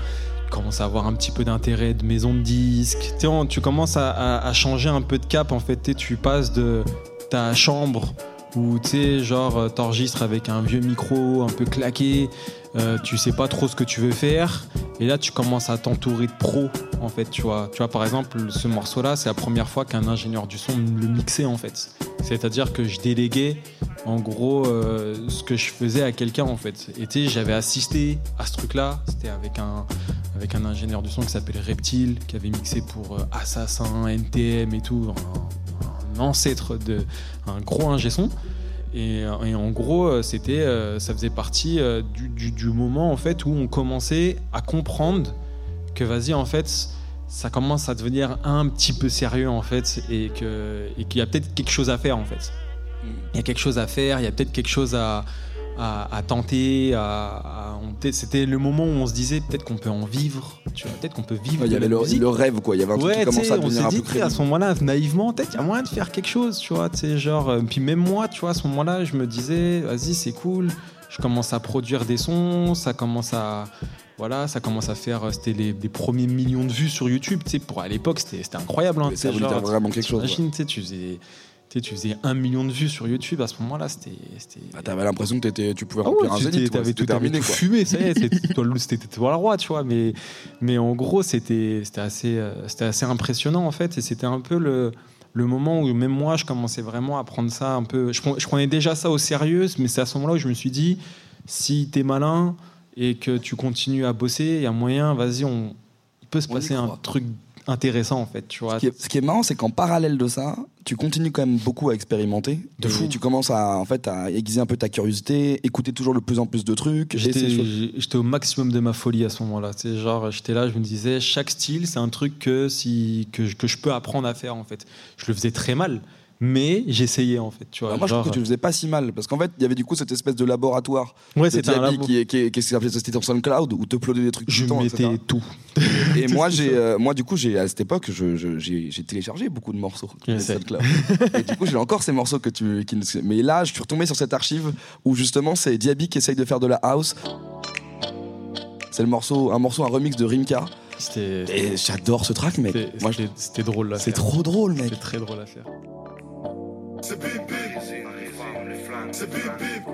on commence à avoir un petit peu d'intérêt de maison de disques, tu tu commences à, à- changer un peu de cap en fait, tu tu passes de ta chambre où tu sais genre euh, t'enregistres avec un vieux micro un peu claqué, euh, tu sais pas trop ce que tu veux faire et là tu commences à t'entourer de pros en fait tu vois. Tu vois par exemple ce morceau là c'est la première fois qu'un ingénieur du son le mixait en fait. C'est à dire que je déléguais en gros euh, ce que je faisais à quelqu'un en fait. Et tu sais j'avais assisté à ce truc là c'était avec un ingénieur du son qui s'appelle Reptile qui avait mixé pour Assassin NTM et tout ancêtre de un gros ingé son et, et en gros, euh, c'était, euh, ça faisait partie euh, du, du- du moment en fait où on commençait à comprendre que vas-y en fait, ça commence à devenir un petit peu sérieux en fait et que et qu'il y a peut-être quelque chose à faire en fait. Il y a quelque chose à faire, il y a peut-être quelque chose à, à, à tenter. À, on- c'était le moment où on se disait peut-être qu'on peut en vivre. Tu vois, peut-être qu'on peut vivre. Ouais, Il y avait le, rêve quoi. Il y avait un truc Ouais, qui commençait à on devenir s'est un dit, peu à ce moment-là, naïvement, peut-être qu'il y a moyen de faire quelque chose, tu vois, genre, euh, puis même moi, tu vois, à ce moment-là, je me disais, vas-y, c'est cool, je commence à produire des sons, ça commence à, voilà, ça commence à faire, euh, c'était les, les premiers millions de vues sur YouTube, tu sais, pour à l'époque, c'était incroyable, hein, ça voulait dire vraiment quelque chose. ouais. Sais, tu faisais, tu sais, tu faisais un million de vues sur YouTube à ce moment-là, c'était. Bah, T'avais l'impression que t'étais- tu pouvais ah ouais, remplir un tu- zénith. quoi. t'avais tout, terminé tout quoi. fumé, ça y est, c'était <laughs> toi, le- c'était toi le roi, tu vois. Mais, mais en gros, c'était assez, euh, c'était assez impressionnant en fait, et c'était un peu le, le moment où même moi, je commençais vraiment à prendre ça un peu. Je, prenais- je prenais déjà ça au sérieux, mais c'est à ce moment-là où je me suis dit, si t'es malin et que tu continues à bosser, il y a moyen, vas-y, on, il peut se On passer un truc intéressant en fait, tu vois. Ce qui, est, ce qui est marrant, c'est qu'en parallèle de ça, tu continues quand même beaucoup à expérimenter. De fou. Tu commences à, en fait, à aiguiser un peu ta curiosité, écouter toujours de plus en plus de trucs. J'étais au maximum de ma folie à ce moment-là. C'est genre, j'étais là, je me disais, chaque style, c'est un truc que, si, que, que je peux apprendre à faire en fait. Je le faisais très mal, mais j'essayais en fait. Tu vois, Alors moi, je trouve que tu le faisais pas si mal, parce qu'en fait, il y avait du coup cette espèce de laboratoire ouais, de c'était un labo. qui, est- qui, est- qui s'appelait c'était sur SoundCloud, où te des trucs tout Je le temps, etc. mettais tout. <laughs> Et moi, <laughs> j'ai, euh, moi, du coup, j'ai à cette époque, j'ai téléchargé beaucoup de morceaux. de. SoundCloud. et du coup, j'ai encore ces morceaux que tu. Qui, mais là, je suis retombé sur cette archive où justement, c'est Diaby qui essaye de faire de la house. C'est le morceau, un morceau, un remix de Rimka. J'adore ce track, mec. c'était- drôle là. c'est trop drôle, mec. C'était très drôle à faire. C'est bip bip. C'est bip bip.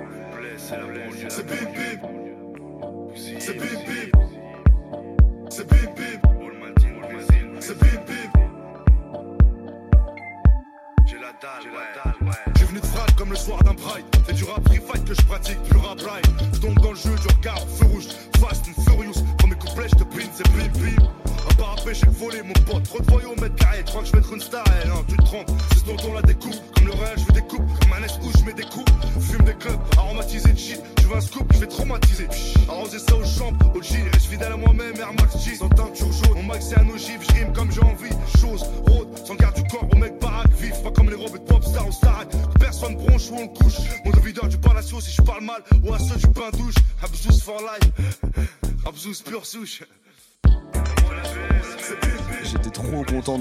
C'est bip bip. C'est bip bip. C'est bip bip. C'est bip bip. J'ai la dalle, ouais. J'ai venu de frappe comme le soir d'un pride. C'est du rap free fight que je pratique, du rap.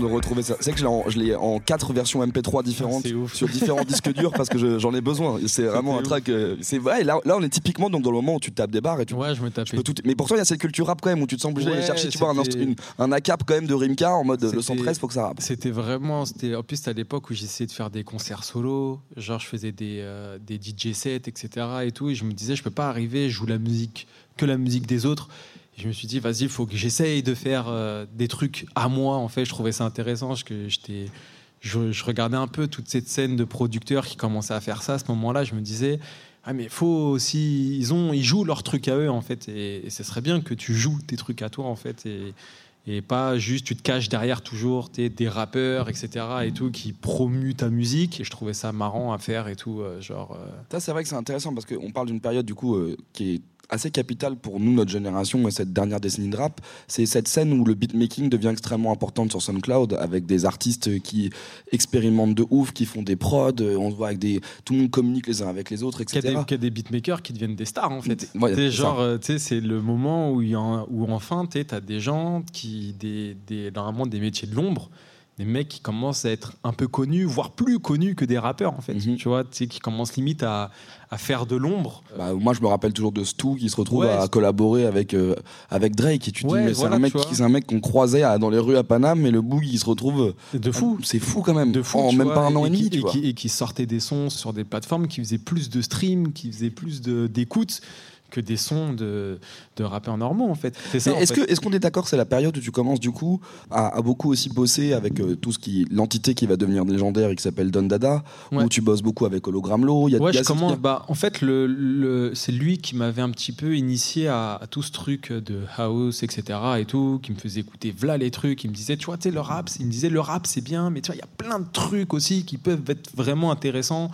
De retrouver ça. C'est que je l'ai en, quatre versions MP3 différentes sur différents disques durs parce que je- j'en ai besoin. C'est vraiment un track. euh, c'est ouais, là, là, on est typiquement donc dans le moment où tu tapes des barres et tu Ouais, je me tout- Mais pourtant, il y a cette culture rap quand même où tu te sens obligé d'aller Ouais, chercher, tu vois, un, une- un ACAP quand même de Rimka en mode le C'était- 113, faut que ça rappe. C'était vraiment. En plus, c'était à l'époque où j'essayais de faire des concerts solo. Genre, je faisais des, euh, des DJ sets, etc. Et tout. Et je me disais, je peux pas arriver, je joue la musique, que la musique des autres. Je me suis dit, vas-y, il faut que j'essaye de faire euh, des trucs à moi. En fait, je trouvais ça intéressant. Je, je regardais un peu toute cette scène de producteurs qui commençaient à faire ça à ce moment-là. Je me disais, ah mais faut aussi, ils ont, ils jouent leurs trucs à eux en fait, et, ce serait bien que tu joues tes trucs à toi en fait, et, et pas juste tu te caches derrière toujours t'es des rappeurs etc et tout qui promuent ta musique. Et je trouvais ça marrant à faire et tout, euh, genre. euh, Ça, c'est vrai que c'est intéressant parce qu'on parle d'une période du coup qui est assez capital pour nous, notre génération et cette dernière décennie de rap. C'est cette scène où le beatmaking devient extrêmement importante sur SoundCloud avec des artistes qui expérimentent de ouf, qui font des prods. On se voit avec des, tout le monde communique les uns avec les autres, etc. Qu'il y, a des, des beatmakers qui deviennent des stars en fait. Ouais, c'est genre, euh, tu sais, c'est le moment où, y a- où enfin, tu as des gens qui, des, des, normalement des métiers de l'ombre, des mecs qui commencent à être un peu connus, voire plus connus que des rappeurs en fait. Tu vois, tu sais, qui commencent limite à, à faire de l'ombre. Bah, moi, je me rappelle toujours de Stu qui se retrouve Ouais, à collaborer avec, euh, avec Drake. Et tu te Ouais, dis, mais c'est voilà, un mec, tu vois. qui- c'est un mec qu'on croisait à- dans les rues à Paname, et le boug, il se retrouve. De fou. C'est fou quand même. de fou, en tu même vois, pas un an et, qui, demi, tu et vois. qui- et qui sortaient des sons sur des plateformes qui faisaient plus de streams, qui faisaient plus d'écoutes que des sons de, de rappeurs normaux en fait. Est-ce fait. que est-ce qu'on est d'accord c'est la période où tu commences du coup à, à beaucoup aussi bosser avec euh, tout ce qui l'entité qui va devenir légendaire et qui s'appelle Don Dada Ouais. où tu bosses beaucoup avec Hologramlo y a, Ouais, il y a je ce- commence. Bah, en fait, le, le- c'est lui qui m'avait un petit peu initié à, à tout ce truc de house, etc. et tout, qui me faisait écouter v'là les trucs. Il me disait, tu vois, tu sais, le rap, c'est- il me disait, le rap, c'est bien, mais tu vois, il y a plein de trucs aussi qui peuvent être vraiment intéressants.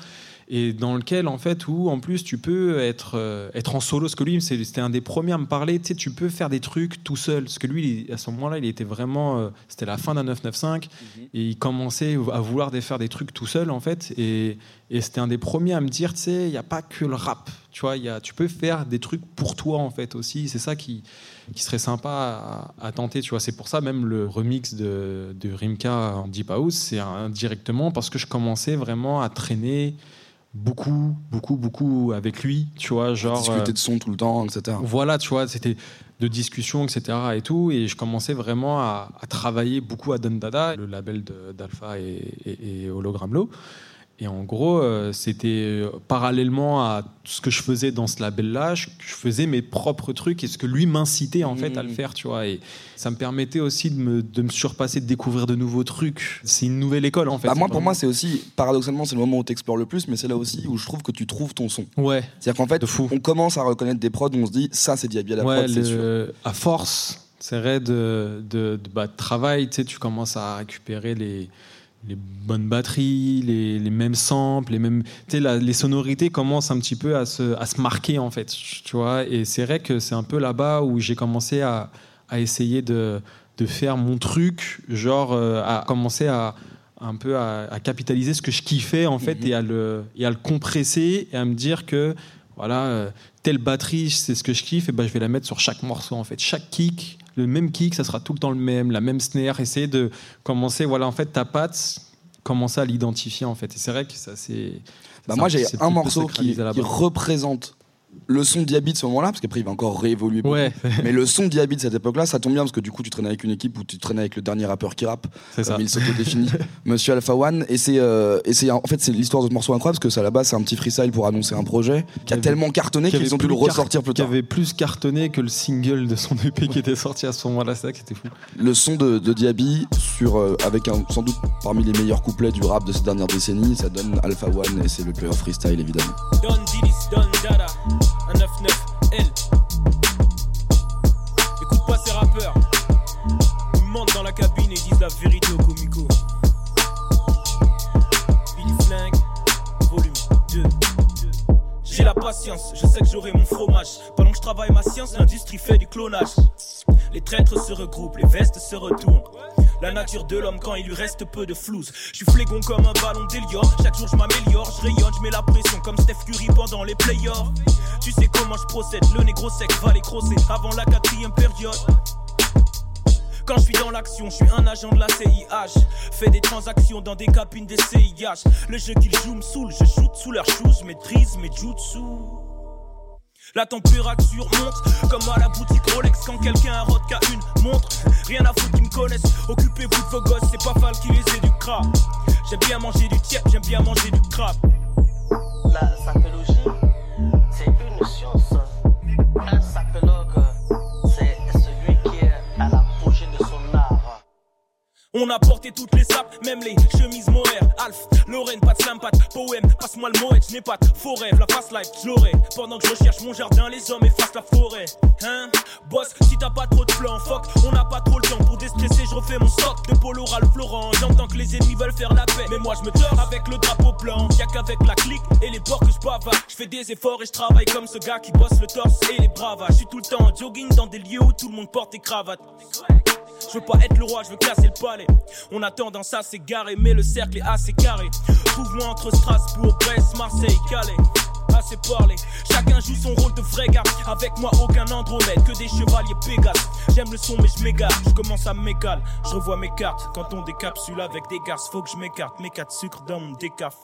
Et dans lequel, en fait, où en plus tu peux être, euh, être en solo. Parce que lui, c'était un des premiers à me parler. Tu sais, tu peux faire des trucs tout seul. Parce que lui, à ce moment-là, il était vraiment. euh, c'était la fin d'un 995. Et il commençait à vouloir faire des trucs tout seul, en fait. Et, et c'était un des premiers à me dire, tu sais, il n'y a pas que le rap. Tu vois, y a, tu peux faire des trucs pour toi, en fait, aussi. C'est ça qui, qui serait sympa à, à tenter. Tu vois, c'est pour ça même le remix de, de Rimka en Deep House, c'est indirectement parce que je commençais vraiment à traîner beaucoup, beaucoup, beaucoup avec lui. Tu vois, genre. discuter euh, de son tout le temps etc voilà, tu vois, c'était de discussions, etc. et tout. Et je commençais vraiment à, à travailler beaucoup à Don Dada, le label d'Alpha et, et, et Hologramlo. Et en gros, euh, c'était euh, parallèlement à tout ce que je faisais dans ce label-là, je, je faisais mes propres trucs et ce que lui m'incitait en fait à le Mhm. faire, tu vois. Et ça me permettait aussi de me, de me surpasser, de découvrir de nouveaux trucs. C'est une nouvelle école en fait. Bah, moi pour moi c'est aussi paradoxalement c'est le moment où tu explores le plus mais c'est là aussi où je trouve que tu trouves ton son Ouais, c'est-à-dire qu'en fait de fou. on commence à reconnaître des prods où on se dit ça c'est Diaby à la Ouais, prod c'est sûr à force, c'est vrai de, de, de- bah, de travail, tu sais, tu commences à récupérer les, les bonnes batteries, les, les mêmes samples, les mêmes, tu sais, la- les sonorités commencent un petit peu à se, à se marquer en fait, tu vois. Et c'est vrai que c'est un peu là-bas où j'ai commencé à, à essayer de, de faire mon truc, genre euh, à commencer à un peu à, à capitaliser ce que je kiffais en fait Mhm. et à le et à le compresser et à me dire que voilà euh, telle batterie c'est ce que je kiffe et ben je vais la mettre sur chaque morceau en fait chaque kick le même kick ça sera tout le temps le même la même snare. Essayer de commencer voilà en fait ta patte commencer à l'identifier en fait. Et c'est vrai que ça c'est Bah moi j'ai un morceau qui représente le son Diaby de ce moment-là, parce qu'après il va encore réévoluer beaucoup. ouais <laughs> Mais le son Diaby de cette époque-là, ça tombe bien parce que du coup tu traînais avec une équipe où tu traînais avec le dernier rappeur qui rappe, c'est ça comme il s'auto-définit, <laughs> Monsieur Alpha One. Et c'est, euh, et c'est en fait c'est l'histoire de ce morceau incroyable parce que ça à la base c'est un petit freestyle pour annoncer un projet qui a tellement cartonné qui qu'ils ont plus le ressortir plus qui tard. avait plus cartonné que le single de son EP qui était sorti à ce moment-là c'est ça qui était fou Le son de, de Diaby sur euh, avec un, sans doute parmi les meilleurs couplets du rap de ces dernières décennies, ça donne Alpha One et c'est le player freestyle évidemment. Don Don Dada, un 9-9L. Écoute pas ces rappeurs. Ils mentent dans la cabine et disent la vérité au comico. Billy Flingue, volume 2. J'ai la patience, je sais que j'aurai mon fromage. Pendant que je travaille ma science, l'industrie fait du clonage. Les traîtres se regroupent, les vestes se retournent. La nature de l'homme quand il lui reste peu de flouze. Je suis flégon comme un ballon d'Elior. Chaque jour je m'améliore, je rayonne, je mets la pression comme Steph Curry pendant les playoffs. Tu sais comment je procède, le négro sec va les crosser avant la quatrième période. Quand je suis dans l'action, je suis un agent de la CIH. Fais des transactions dans des cabines des CIH. Le jeu qu'ils jouent me saoule, je shoot sous leurs shoes, maîtrise mes jutsu. La température monte comme à la boutique Rolex quand quelqu'un a qu'à une montre. Rien à foutre qu'ils me connaissent. Occupez-vous de vos gosses, c'est pas Fal qui les éduquera. J'aime bien manger du tiep, j'aime bien manger du crabe. La sapologie, c'est une science. Un sapologue, On a porté toutes les sapes, même les chemises Mohair, Alf, Lorraine, pas de slam, pas pas de poème, passe-moi le mot je n'ai pas de faux rêve. La fast life, je l'aurai. Pendant que je recherche mon jardin, les hommes effacent la forêt. Hein, boss, si t'as pas trop de plans, fuck, on n'a pas trop le temps pour déstresser. Je refais mon stock de polo Ralph Florent. J'entends que les ennemis veulent faire la paix, mais moi je me dors avec le drapeau blanc. Y'a qu'avec la clique et les bords que je bavard. Je fais des efforts et je travaille comme ce gars qui bosse le torse et les bravas. Je suis tout le temps jogging dans des lieux où tout le monde porte des cravates. Je veux pas être le roi, je veux casser le palais. On a tendance à s'égarer, mais le cercle est assez carré. Trouve-moi entre Strasbourg, Brest, Marseille, Calais. Assez parlé, chacun joue son rôle de vrai gars. Avec moi, aucun Andromède, que des chevaliers Pégases. J'aime le son, mais je m'égare. Je commence à m'égaler. Je revois mes cartes. Quand on décapsule avec des garces, faut que je m'écarte. Mes quatre sucres dans mon décaf.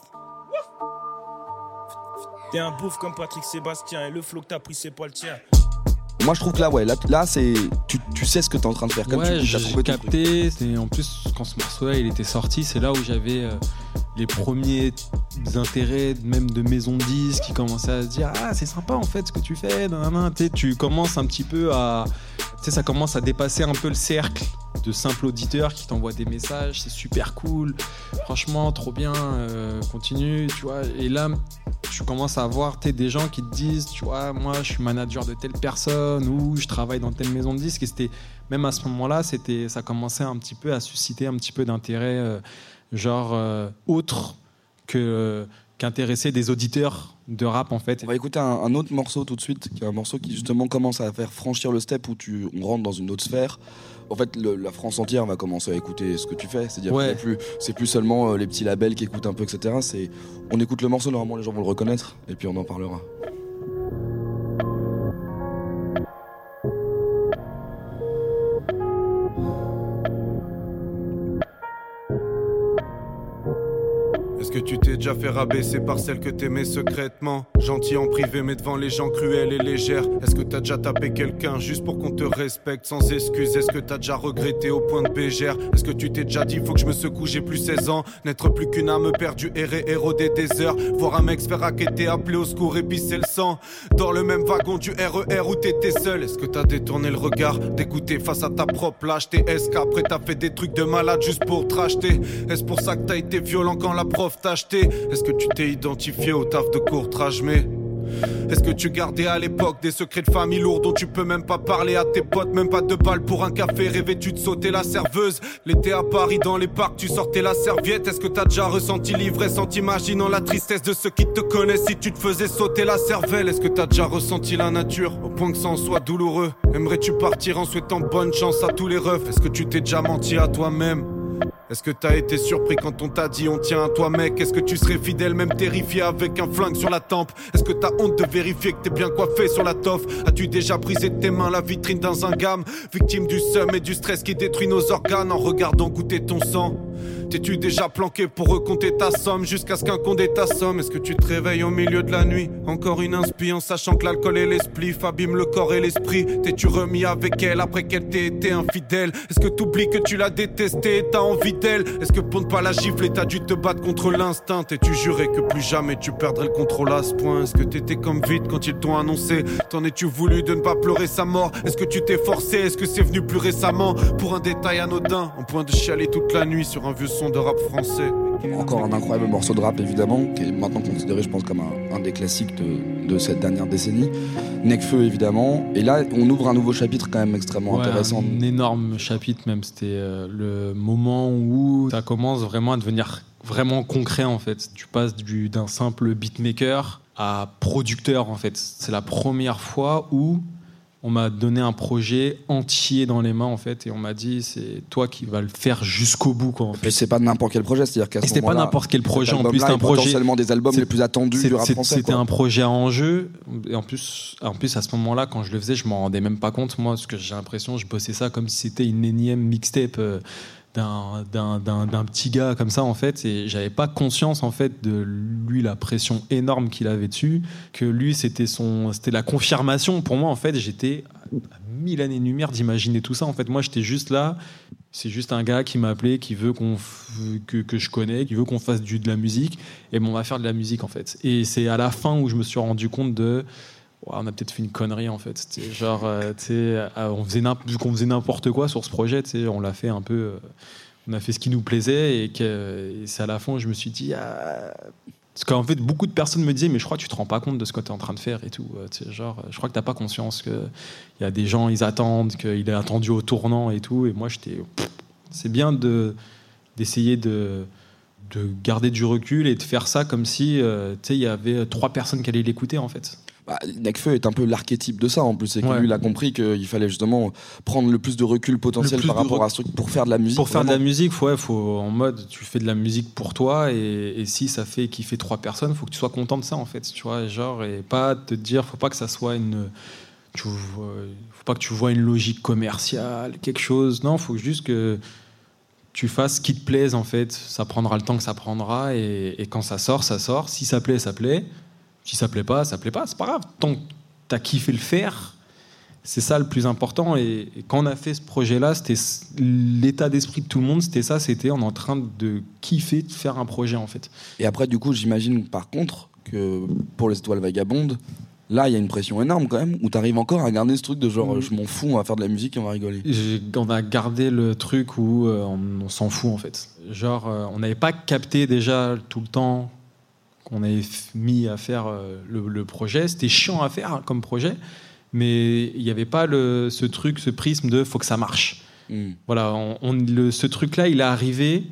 T'es un bouffe comme Patrick Sébastien et le flow que t'as pris, c'est pas le tien. Moi, je trouve que là, ouais, là, là c'est, tu, tu sais ce que t'es en train de faire. Comme ouais, j'ai capté. En plus quand ce morceau-là il était sorti, c'est là où j'avais euh, les premiers intérêts même de maison de disques qui commençaient à se dire ah c'est sympa en fait ce que tu fais. Tu commences un petit peu à, tu sais, ça commence à dépasser un peu le cercle de simples auditeurs qui t'envoient des messages. C'est super cool. Franchement, trop bien. euh, continue, tu vois. Et là, tu commences à voir tu sais, des gens qui te disent, tu vois, moi je suis manager de telle personne ou je travaille dans telle maison de disques. Et c'était même à ce moment-là, c'était, ça commençait un petit peu à susciter un petit peu d'intérêt, euh, genre euh, autre que euh, qu'intéresser des auditeurs de rap en fait. On va écouter un, un autre morceau tout de suite, qui est un morceau qui justement commence à faire franchir le step où tu, on rentre dans une autre sphère. En fait, le- la France entière va commencer à écouter ce que tu fais. C'est-à-dire Ouais. que plus, c'est plus seulement euh, les petits labels qui écoutent un peu, etc. C'est, on écoute le morceau, normalement les gens vont le reconnaître, et puis on en parlera. Que tu t'es déjà fait rabaisser par celle que t'aimais secrètement. Gentil en privé mais devant les gens cruels et légères. Est-ce que t'as déjà tapé quelqu'un juste pour qu'on te respecte sans excuse? Est-ce que t'as déjà regretté au point de bégère? Est-ce que tu t'es déjà dit faut que je me secoue j'ai plus 16 ans? N'être plus qu'une âme perdue errer éroder des heures. Voir un mec se faire raqueter appeler au secours épicer le sang. Dans le même wagon du RER où t'étais seul. Est-ce que t'as détourné le regard d'écouter face à ta propre lâcheté Est-ce qu'après t'as fait des trucs de malade juste pour te racheter. Est-ce pour ça que t'as été violent quand la prof Est-ce que tu t'es identifié au taf de courtrage mais est-ce que tu gardais à l'époque des secrets de famille lourds dont tu peux même pas parler à tes potes, même pas de balles pour un café, rêvais-tu de sauter la serveuse? L'été à Paris dans les parcs, tu sortais la serviette. Est-ce que t'as déjà ressenti l'ivresse en t'imaginant la tristesse de ceux qui te connaissent? Si tu te faisais sauter la cervelle Est-ce que t'as déjà ressenti la nature? Au point que ça en soit douloureux. Aimerais-tu partir en souhaitant bonne chance à tous les refs? Est-ce que tu t'es déjà menti à toi-même? Est-ce que t'as été surpris quand on t'a dit on tient à toi mec? Est-ce que tu serais fidèle même terrifié avec un flingue sur la tempe? Est-ce que t'as honte de vérifier que t'es bien coiffé sur la toffe? As-tu déjà brisé de tes mains la vitrine dans un gamme Victime du seum et du stress qui détruit nos organes en regardant goûter ton sang. T'es-tu déjà planqué pour recompter ta somme jusqu'à ce qu'un condé ta somme? Est-ce que tu te réveilles au milieu de la nuit? Encore une inspi en sachant que l'alcool et l'esprit abîment le corps et l'esprit. T'es-tu remis avec elle après qu'elle t'ait été infidèle? Est-ce que t'oublies que tu l'as détestée et t'as envie Est-ce que pour ne pas la gifler t'as dû te battre contre l'instinct? T'es-tu juré que plus jamais tu perdrais le contrôle à ce point? Est-ce que t'étais comme vite quand ils t'ont annoncé? T'en es-tu voulu de ne pas pleurer sa mort? Est-ce que tu t'es forcé? Est-ce que c'est venu plus récemment? Pour un détail anodin En point de chialer toute la nuit sur un vieux son de rap français Encore un incroyable morceau de rap, évidemment, qui est maintenant considéré, je pense, comme un, un des classiques de, de cette dernière décennie. Necfeu, évidemment. Et là, on ouvre un nouveau chapitre quand même extrêmement Ouais, intéressant. Un énorme chapitre même. C'était euh, le moment où ça commence vraiment à devenir vraiment concret en fait. Tu passes du- d'un simple beatmaker à producteur en fait. C'est la première fois où on m'a donné un projet entier dans les mains en fait et on m'a dit c'est toi qui vas le faire jusqu'au bout quoi en fait. c'est pas n'importe quel projet, c'est-à-dire qu'à ce c'était pas n'importe quel projet en plus, c'était un projet potentiellement des albums les plus attendus du rap français. C'était un projet à enjeu. Et en plus, en plus, à ce moment-là, quand je le faisais, je m'en rendais même pas compte, moi, parce que j'ai l'impression, je bossais ça comme si c'était une énième mixtape euh, d'un- petit gars comme ça, en fait. Et j'avais pas conscience, en fait, de lui, la pression énorme qu'il avait dessus, que lui, c'était son, c'était la confirmation. Pour moi, en fait, j'étais à mille années-lumière d'imaginer tout ça. En fait, moi, j'étais juste là. C'est juste un gars qui m'a appelé, qui veut que, que je connais, qui veut qu'on fasse du, de la musique. Et bon, on va faire de la musique en fait. Et c'est à la fin où je me suis rendu compte de. On a peut-être fait une connerie en fait. C'était genre, euh, euh, on faisait vu qu'on faisait n'importe quoi sur ce projet, on l'a fait un peu. euh, on a fait ce qui nous plaisait et c'est à la fin je me suis dit ah, parce qu'en fait beaucoup de personnes me disaient mais je crois que tu te rends pas compte de ce que tu es en train de faire et tout genre je crois que t'as pas conscience que il y a des gens ils attendent qu'il est attendu au tournant et tout et moi j'étais c'est bien de d'essayer de de garder du recul et de faire ça comme si il y avait trois personnes qui allaient l'écouter en fait Bah, est un peu l'archétype de ça en plus. C'est que Ouais. lui, il a compris qu'il fallait justement prendre le plus de recul potentiel par rapport à ce truc pour faire de la musique. Pour faire de la musique, faut, ouais, faut en mode tu fais de la musique pour toi et, et si ça fait kiffer trois personnes, faut que tu sois content de ça en fait, tu vois, genre et pas te dire, faut pas que ça soit une, tu vois, faut pas que tu vois une logique commerciale, quelque chose. Non, faut juste que tu fasses ce qui te plaise en fait. Ça prendra le temps que ça prendra et, et quand ça sort, ça sort. Si ça plaît, ça plaît. Si ça plaît pas, ça plaît pas. C'est pas grave. Tant que t'as kiffé le faire, c'est ça le plus important. Et, et quand on a fait ce projet-là, c'était l'état d'esprit de tout le monde. C'était ça. C'était on est en train de kiffer de faire un projet en fait. Et après, du coup, j'imagine par contre que pour les étoiles vagabondes, là, il y a une pression énorme quand même, où tu arrives encore à garder ce truc de genre, Mm. je m'en fous, on va faire de la musique et on va rigoler. On a gardé le truc où euh, on, on s'en fout en fait. Genre, euh, on n'avait pas capté déjà tout le temps qu'on avait mis à faire euh, le, le projet. C'était chiant à faire comme projet, mais il n'y avait pas le, ce truc, ce prisme de faut que ça marche. Mm. Voilà, on, on- le- ce truc-là, il est arrivé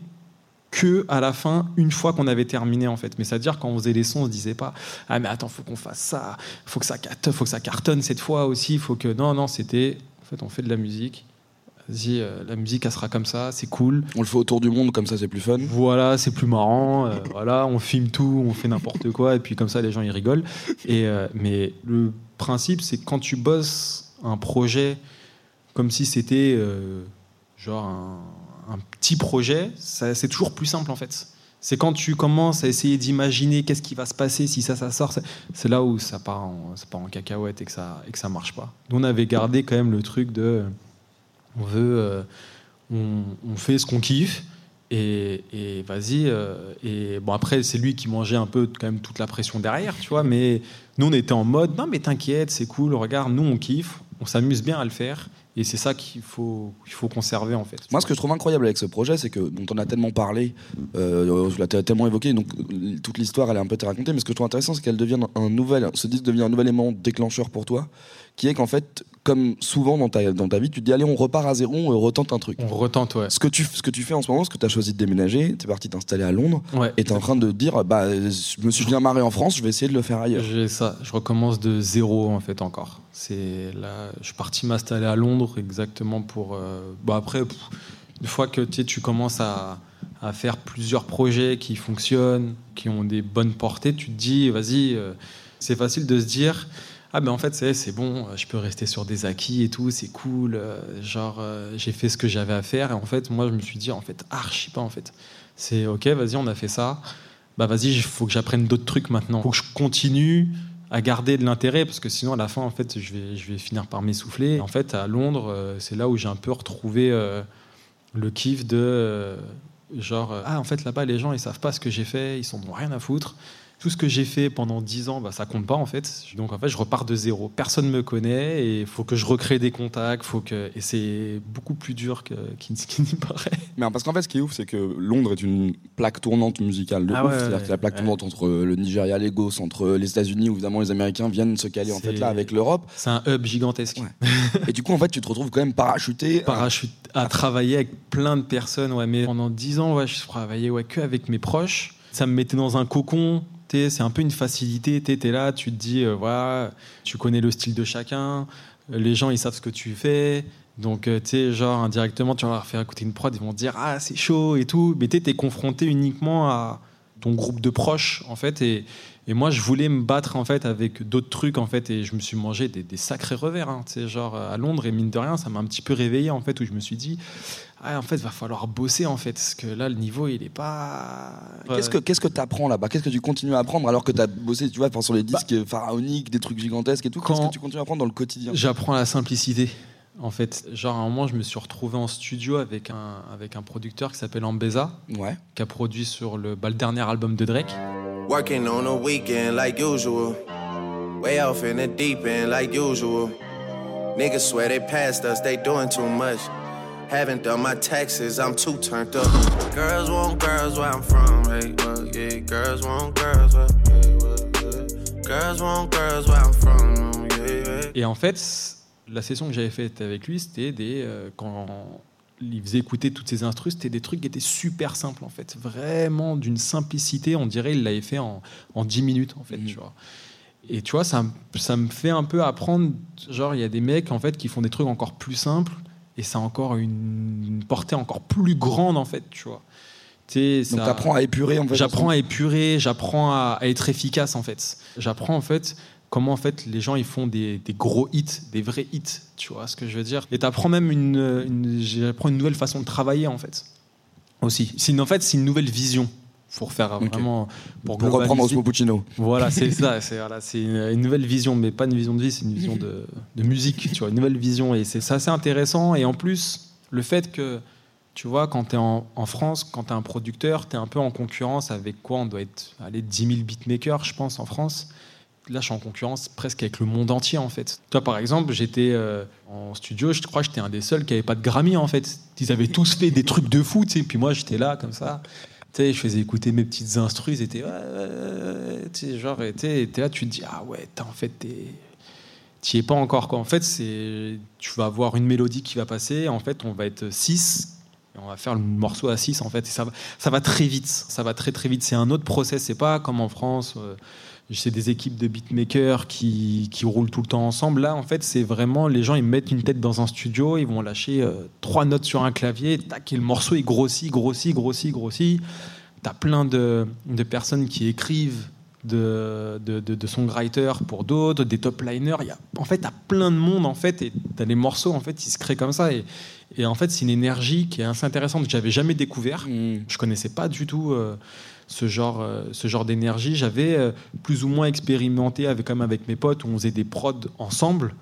que à la fin, une fois qu'on avait terminé en fait. Mais c'est-à-dire quand on faisait les sons, on se disait pas ah mais attends, faut qu'on fasse ça, faut que ça faut que ça cartonne cette fois aussi, faut que non non, c'était en fait on fait de la musique. Vas-y, euh, la musique elle sera comme ça, c'est cool. On le fait autour du monde, comme ça c'est plus fun. Voilà, c'est plus marrant. euh, voilà, on filme tout, on fait n'importe quoi, et puis comme ça, les gens ils rigolent. Et euh, mais le principe, c'est que quand tu bosses un projet comme si c'était euh, genre un, un petit projet, c'est toujours plus simple en fait. C'est quand tu commences à essayer d'imaginer qu'est-ce qui va se passer si ça, ça sort, c'est- c'est là où ça part en, ça part en cacahuète et que ça, et que ça marche pas. Nous, on avait gardé quand même le truc de on veut, euh, on, on fait ce qu'on kiffe et, vas-y. euh, et bon après c'est lui qui mangeait un peu quand même toute la pression derrière, tu vois. Mais nous on était en mode non mais t'inquiète, c'est cool. Regarde, nous on kiffe, on s'amuse bien à le faire et c'est ça qu'il faut, qu'il faut conserver en fait. Moi, ce que je trouve incroyable avec ce projet, c'est que dont on a tellement parlé, euh, je l'ai tellement évoqué, donc euh, toute l'histoire, elle est un peu été racontée. Mais ce que je trouve intéressant, c'est qu'elle devienne un nouvel, ce disque devient un nouvel élément déclencheur pour toi, qui est qu'en fait, comme souvent dans ta, dans ta vie, tu te dis allez, on repart à zéro, on retente un truc. On retente, ouais. Ce que tu, ce que tu fais en ce moment, ce que tu as choisi de déménager, tu es parti t'installer à Londres, Ouais. et tu es en train de dire bah, je me suis bien marré en France, je vais essayer de le faire ailleurs. J'ai ça. Je recommence de zéro en fait encore. C'est là, je suis parti m'installer à Londres exactement pour. euh, Bon après, pff, une fois que tu commences à, à faire plusieurs projets qui fonctionnent, qui ont des bonnes portées, tu te dis, vas-y, euh, c'est facile de se dire. Ah ben en fait c'est bon, euh, je peux rester sur des acquis et tout, c'est cool. euh, genre euh, j'ai fait ce que j'avais à faire et en fait moi je me suis dit en fait archi pas en fait. C'est ok, vas-y on a fait ça. Bah vas-y, il faut que j'apprenne d'autres trucs maintenant. Faut que je continue à garder de l'intérêt parce que sinon à la fin en fait je vais je vais finir par m'essouffler. En fait à Londres c'est là où j'ai un peu retrouvé le kiff de genre ah en fait là-bas les gens ils savent pas ce que j'ai fait, ils s'en ont rien à foutre. Tout ce que j'ai fait pendant 10 ans, bah, ça compte pas en fait. Donc en fait, je repars de zéro. Personne me connaît et il faut que je recrée des contacts. Faut que... Et c'est beaucoup plus dur qu'il qu'il n'y paraît. Mais parce qu'en fait, ce qui est ouf, c'est que Londres est une plaque tournante musicale de Ah ouais, C'est-à-dire ouais, que la plaque ouais. tournante entre le Nigeria, Lagos, entre les États-Unis, où évidemment les Américains viennent se caler en fait là avec l'Europe. C'est un hub gigantesque. Et du coup, en fait, tu te retrouves quand même parachuté. parachute à travailler avec plein de personnes ouais mais pendant 10 ans ouais je travaillais ouais que avec mes proches ça me mettait dans un cocon c'est un peu une facilité tu es là tu te dis euh, voilà tu connais le style de chacun euh, les gens ils savent ce que tu fais. Donc euh, tu sais genre indirectement tu vas leur faire écouter une prod ils vont te dire ah c'est chaud et tout. Mais tu es confronté uniquement à ton groupe de proches en fait. Et, et moi je voulais me battre en fait avec d'autres trucs en fait. Et je me suis mangé des, des sacrés revers hein, tu sais genre à Londres et mine de rien ça m'a un petit peu réveillé en fait où je me suis dit ah, en fait va falloir bosser en fait parce que là le niveau il est pas Qu'est-ce que qu'est-ce que t'apprends là-bas? Qu'est-ce que tu continues à apprendre alors que t'as bossé, tu vois, sur les disques pharaoniques, des trucs gigantesques et tout? Qu'est-ce Bah, Quand- que tu continues à apprendre dans le quotidien? J'apprends la simplicité. En fait, genre à un moment, je me suis retrouvé en studio avec un, avec un producteur qui s'appelle Ambeza, Ouais. qui a produit sur le, bah, le dernier album de Drake. Working on a weekend like usual. Way off in the deep end like usual. Niggas swear they passed us, they doing too much. Haven't done my taxes, I'm too turned up. Girls want girls where I'm from, hey, well, yeah. Girls want girls where, well, yeah. Girls want girls where I'm from, yeah, yeah. Et en fait, la session que j'avais faite avec lui, c'était des. euh, quand il faisait écouter toutes ces instrus, c'était des trucs qui étaient super simples en fait. Vraiment d'une simplicité, on dirait il l'avait fait en, en 10 minutes en fait, tu vois. Et tu vois, ça, me- ça me fait un peu apprendre. Genre, il y a des mecs en fait qui font des trucs encore plus simples et ça a encore une, une portée encore plus grande en fait, tu vois. Donc ça- t'apprends à épurer en fait. J'apprends à épurer, j'apprends à, à être efficace en fait. J'apprends en fait comment en fait les gens ils font des, des gros hits, des vrais hits, tu vois ce que je veux dire. Et t'apprends même une, une j'apprends une nouvelle façon de travailler en fait. Aussi, c'est en fait c'est une nouvelle vision pour faire vraiment pour, Pour reprendre. Osmo Puccino. Voilà, c'est ça. C'est voilà, une, une nouvelle vision, mais pas une vision de vie, c'est une vision de, de musique, tu vois, une nouvelle vision. Et c'est c'est assez intéressant. Et en plus, le fait que, tu vois, quand tu es en, en France, quand tu es un producteur, tu es un peu en concurrence avec quoi On doit être allez, 10 000 beatmakers, je pense, en France. Là, je suis en concurrence presque avec le monde entier, en fait. Toi, par exemple, j'étais euh, en studio, je crois que j'étais un des seuls qui n'avait pas de Grammy, en fait. Ils avaient tous fait des trucs de fou, tu sais. Puis moi, j'étais là, comme ça. Je faisais écouter mes petites instrus, ils étaient genre, t'es là, tu te dis ah ouais, en fait, t'y es pas encore quoi. En fait, c'est, tu vas avoir une mélodie qui va passer, en fait, on va être 6 et on va faire le morceau à 6 en fait, ça va, ça va très vite, ça va très très vite. C'est un autre process, c'est pas comme en France. euh, c'est des équipes de beatmakers qui, qui roulent tout le temps ensemble. Là, en fait, c'est vraiment les gens, ils mettent une tête dans un studio, ils vont lâcher euh, trois notes sur un clavier, tac, et le morceau, il grossit, grossit, grossit, grossit. T'as plein de, de personnes qui écrivent de, de, de, de songwriters pour d'autres, des top liners. Y a, en fait, t'as plein de monde, en fait, et t'as les morceaux, en fait, ils se créent comme ça. Et, et en fait, c'est une énergie qui est assez intéressante que j'avais jamais découvert. Je connaissais pas du tout euh, ce genre, euh, ce genre d'énergie. J'avais euh, plus ou moins expérimenté avec, comme avec mes potes où on faisait des prods ensemble.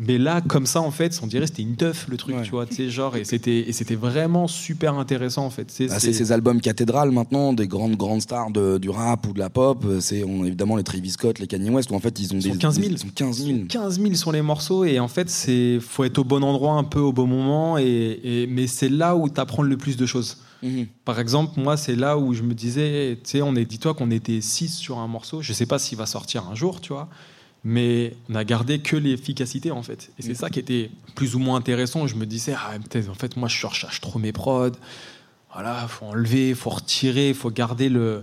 Mais là, comme ça, en fait, on dirait que c'était une teuf le truc, tu vois, tu sais, genre, et c'était, et c'était vraiment super intéressant, en fait. Tu sais, Ah, c'est ces albums cathédrales maintenant, des grandes grandes stars de- du rap ou de la pop. C'est on- évidemment les Travis Scott, les Kanye West, où en fait ils ont Ils des sont 15 000. Ils sont 15 000. 15 000 sur les morceaux et en fait c'est faut être au bon endroit un peu au bon moment et, et- mais c'est là où tu apprends le plus de choses. Mhm. Par exemple, moi c'est là où je me disais, tu sais, on est dis-toi qu'on était 6 sur un morceau, je sais pas s'il va sortir un jour, tu vois. Mais on a gardé que l'efficacité en fait. Et c'est ça qui était plus ou moins intéressant. Je me disais, ah, peut-être en fait, moi je surcharge trop mes prods. Voilà, faut enlever, faut retirer, faut garder le,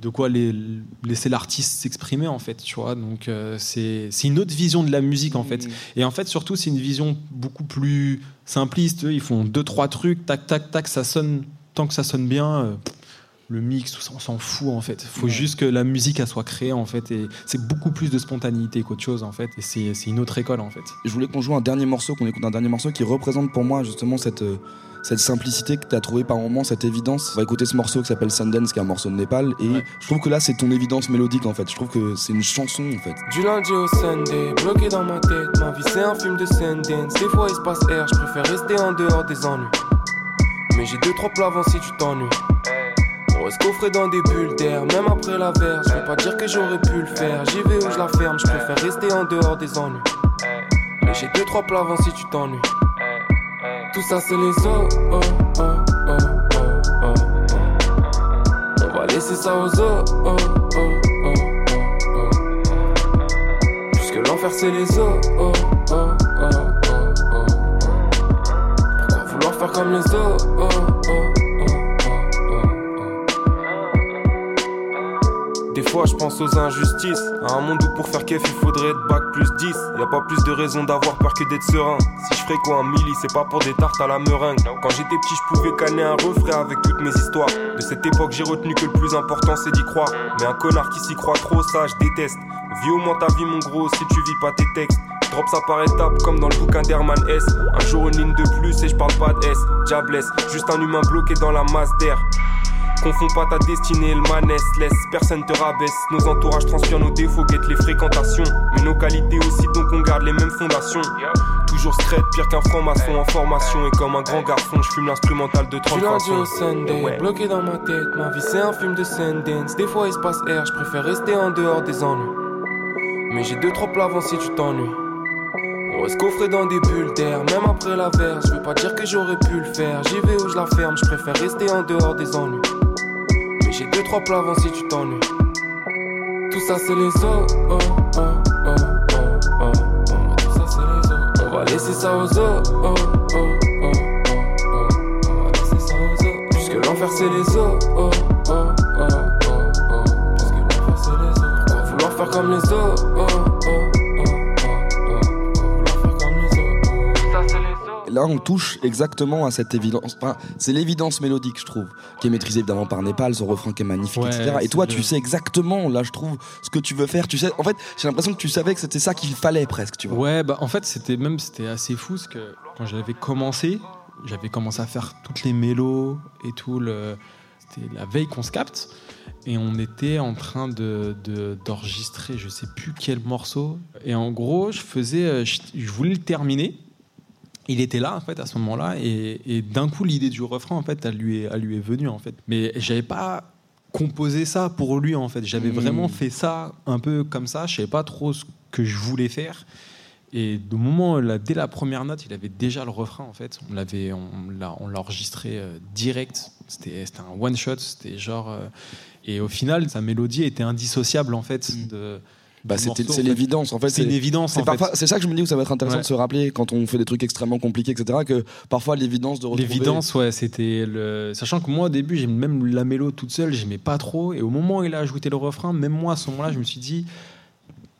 de quoi les- laisser l'artiste s'exprimer en fait tu vois donc euh, c'est c'est une autre vision de la musique en fait et en fait surtout c'est une vision beaucoup plus simpliste Eux, ils font deux trois trucs tac tac tac ça sonne tant que ça sonne bien euh, le mix tout ça on s'en fout en fait faut Ouais. juste que la musique elle soit créée en fait et c'est beaucoup plus de spontanéité qu'autre chose en fait et c'est c'est une autre école en fait Je voulais qu'on joue un dernier morceau, qu'on écoute un dernier morceau qui représente pour moi justement cette, euh, cette simplicité que tu as trouvé par moment, cette évidence. On va écouter ce morceau qui s'appelle Sundance, qui est un morceau de Népal. Et je trouve que là, c'est ton évidence mélodique en fait. Je trouve que c'est une chanson en fait. Du lundi au Sunday, bloqué dans ma tête, ma vie c'est un film de Sundance. Des fois il se passe air, je préfère rester en dehors des ennuis. Mais j'ai deux trois plats avant si tu t'ennuies. On reste coffré dans des bulles d'air, même après la verre. Je vais pas dire que j'aurais pu le faire, j'y vais où je la ferme, je préfère rester en dehors des ennuis. Mais j'ai deux trois plats avant si tu t'ennuies. Tout ça c'est les os, oh, oh, oh. On va laisser ça aux os. Puisque l'enfer c'est les os, oh, oh, oh, oh, Des fois je pense aux injustices. À un monde où pour faire kef il faudrait être bac plus 10 Y a pas plus de raison d'avoir peur que d'être serein. Si je ferais quoi un milli c'est pas pour des tartes à la meringue. Quand j'étais petit je pouvais canner un refrain avec toutes mes histoires. De cette époque j'ai retenu que le plus important c'est d'y croire. Mais un connard qui s'y croit trop ça je déteste. Vis au moins ta vie mon gros si tu vis pas tes textes Drop ça par étapes comme dans le bouquin d'Herman S Un jour une ligne de plus et je parle pas de S Diablesse, juste un humain bloqué dans la masse d'air Confonds pas ta destinée le manès, laisse personne te rabaisse. Nos entourages transpirent nos défauts, guettent les fréquentations. Mais nos qualités aussi, donc on garde les mêmes fondations. Toujours straight, pire qu'un franc-maçon en formation. Et comme un grand garçon, je fume l'instrumental de 30 Du lundi au Sunday, Ouais. bloqué dans ma tête, ma vie c'est un film de Sundance. Des fois il se passe air, je préfère rester en dehors des ennuis. Mais j'ai deux trois plats avant si tu t'ennuies. On reste coffré dans des bulles d'air, même après la verre. Je veux pas dire que j'aurais pu le faire. J'y vais où je la ferme, je préfère rester en dehors des ennuis. Mais j'ai deux trois plats avant si tu t'ennuies. Tout ça c'est les os, oh, oh, oh, oh, oh. Tout ça c'est les. On va laisser ça aux os, oh, oh, oh, oh. On va. Puisque l'enfer c'est les os, oh. Puisque l'enfer c'est les os. Pourquoi vouloir faire comme les os, là, on touche exactement à cette évidence. Enfin, c'est l'évidence mélodique, je trouve, qui est maîtrisée évidemment par Népal, son refrain qui est magnifique, Ouais, etc. Et toi, tu sais exactement, là, je trouve, ce que tu veux faire. Tu sais, en fait, j'ai l'impression que tu savais que c'était ça qu'il fallait presque, tu vois. Ouais, bah en fait, c'était même c'était assez fou parce que quand j'avais commencé, j'avais commencé à faire toutes les mélos et tout. Le... C'était la veille qu'on se capte et on était en train de de- d'enregistrer, je sais plus quel morceau. Et en gros, je faisais, euh, je, je voulais le terminer. Il était là en fait à ce moment-là et, et d'un coup l'idée du refrain en fait elle lui est, elle lui est venue en fait. Mais j'avais pas composé ça pour lui en fait. J'avais Mmh. vraiment fait ça un peu comme ça. Je savais pas trop ce que je voulais faire. Et au moment, là, dès la première note, il avait déjà le refrain en fait. On l'avait, on l'a, on l'a enregistré euh, direct. C'était, c'était un one shot. C'était genre. euh, et au final, sa mélodie était indissociable en fait de. Bah, c'est l'évidence, en fait. C'est une évidence. C'est ça que je me dis où ça va être intéressant Ouais. de se rappeler quand on fait des trucs extrêmement compliqués, etc. Que parfois l'évidence de retrouver. L'évidence, ouais, c'était le. Sachant que moi, au début, j'aimais même la mélo toute seule, j'aimais pas trop. Et au moment où il a ajouté le refrain, même moi, à ce moment-là, je me suis dit,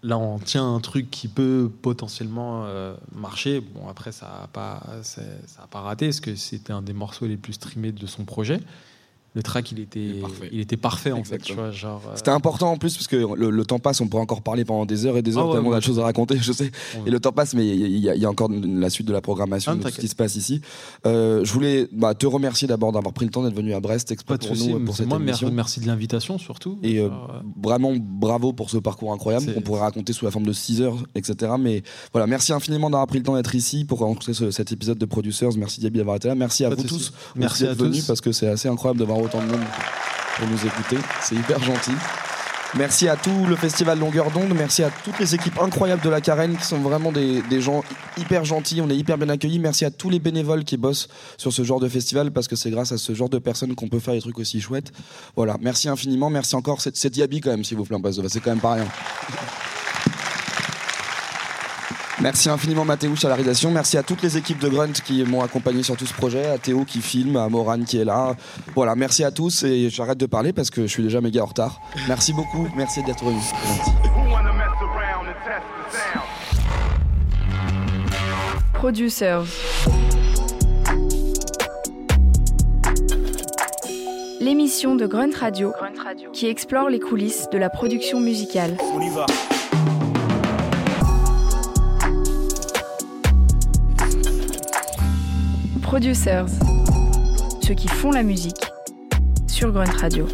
là, on tient un truc qui peut potentiellement euh, marcher. Bon, après, ça a pas, ça a pas raté, parce que c'était un des morceaux les plus streamés de son projet. Le track, il était, il était parfait, en fait. Tu vois, genre, euh, C'était important en plus parce que le, le temps passe, on pourrait encore parler pendant des heures et des heures Ah ouais, tellement on a ouais. de choses à raconter, je sais. Et le temps passe, mais il y, a- y y encore la suite de la programmation Ah, de tout ce qui se passe ici. Euh, je voulais bah, te remercier d'abord d'avoir pris le temps d'être venu à Brest exprès pour nous pour cette moi, émission. merci de l'invitation, surtout. Et euh, vraiment bravo pour ce parcours incroyable qu'on pourrait raconter sous la forme de 6 heures, etc. Mais voilà, merci infiniment d'avoir pris le temps d'être ici pour enregistrer ce- cet épisode de Producers. Merci Diaby d'avoir été là. Merci à Pas vous tous. Merci d'être à venus tous. parce que c'est assez incroyable de autant de monde pour nous écouter. C'est hyper gentil. Merci à tout le festival Longueur d'onde, merci à toutes les équipes incroyables de la Carène qui sont vraiment des, gens hyper gentils, on est hyper bien accueillis. Merci à tous les bénévoles qui bossent sur ce genre de festival parce que c'est grâce à ce genre de personnes qu'on peut faire des trucs aussi chouettes. Voilà, merci infiniment, merci encore. C'est Diaby quand même, s'il vous plaît, parce que c'est quand même pas rien. Merci infiniment Mathéouche à la réalisation. Merci à toutes les équipes de Grunt qui m'ont accompagné sur tout ce projet, à Théo qui filme, à Morane qui est là. Voilà, merci à tous et j'arrête de parler parce que je suis déjà méga en retard. Merci beaucoup, merci d'être venu. Producers. L'émission de Grunt Radio qui explore les coulisses de la production musicale. On y va. Producers. Ceux qui font la musique sur Grunt Radio.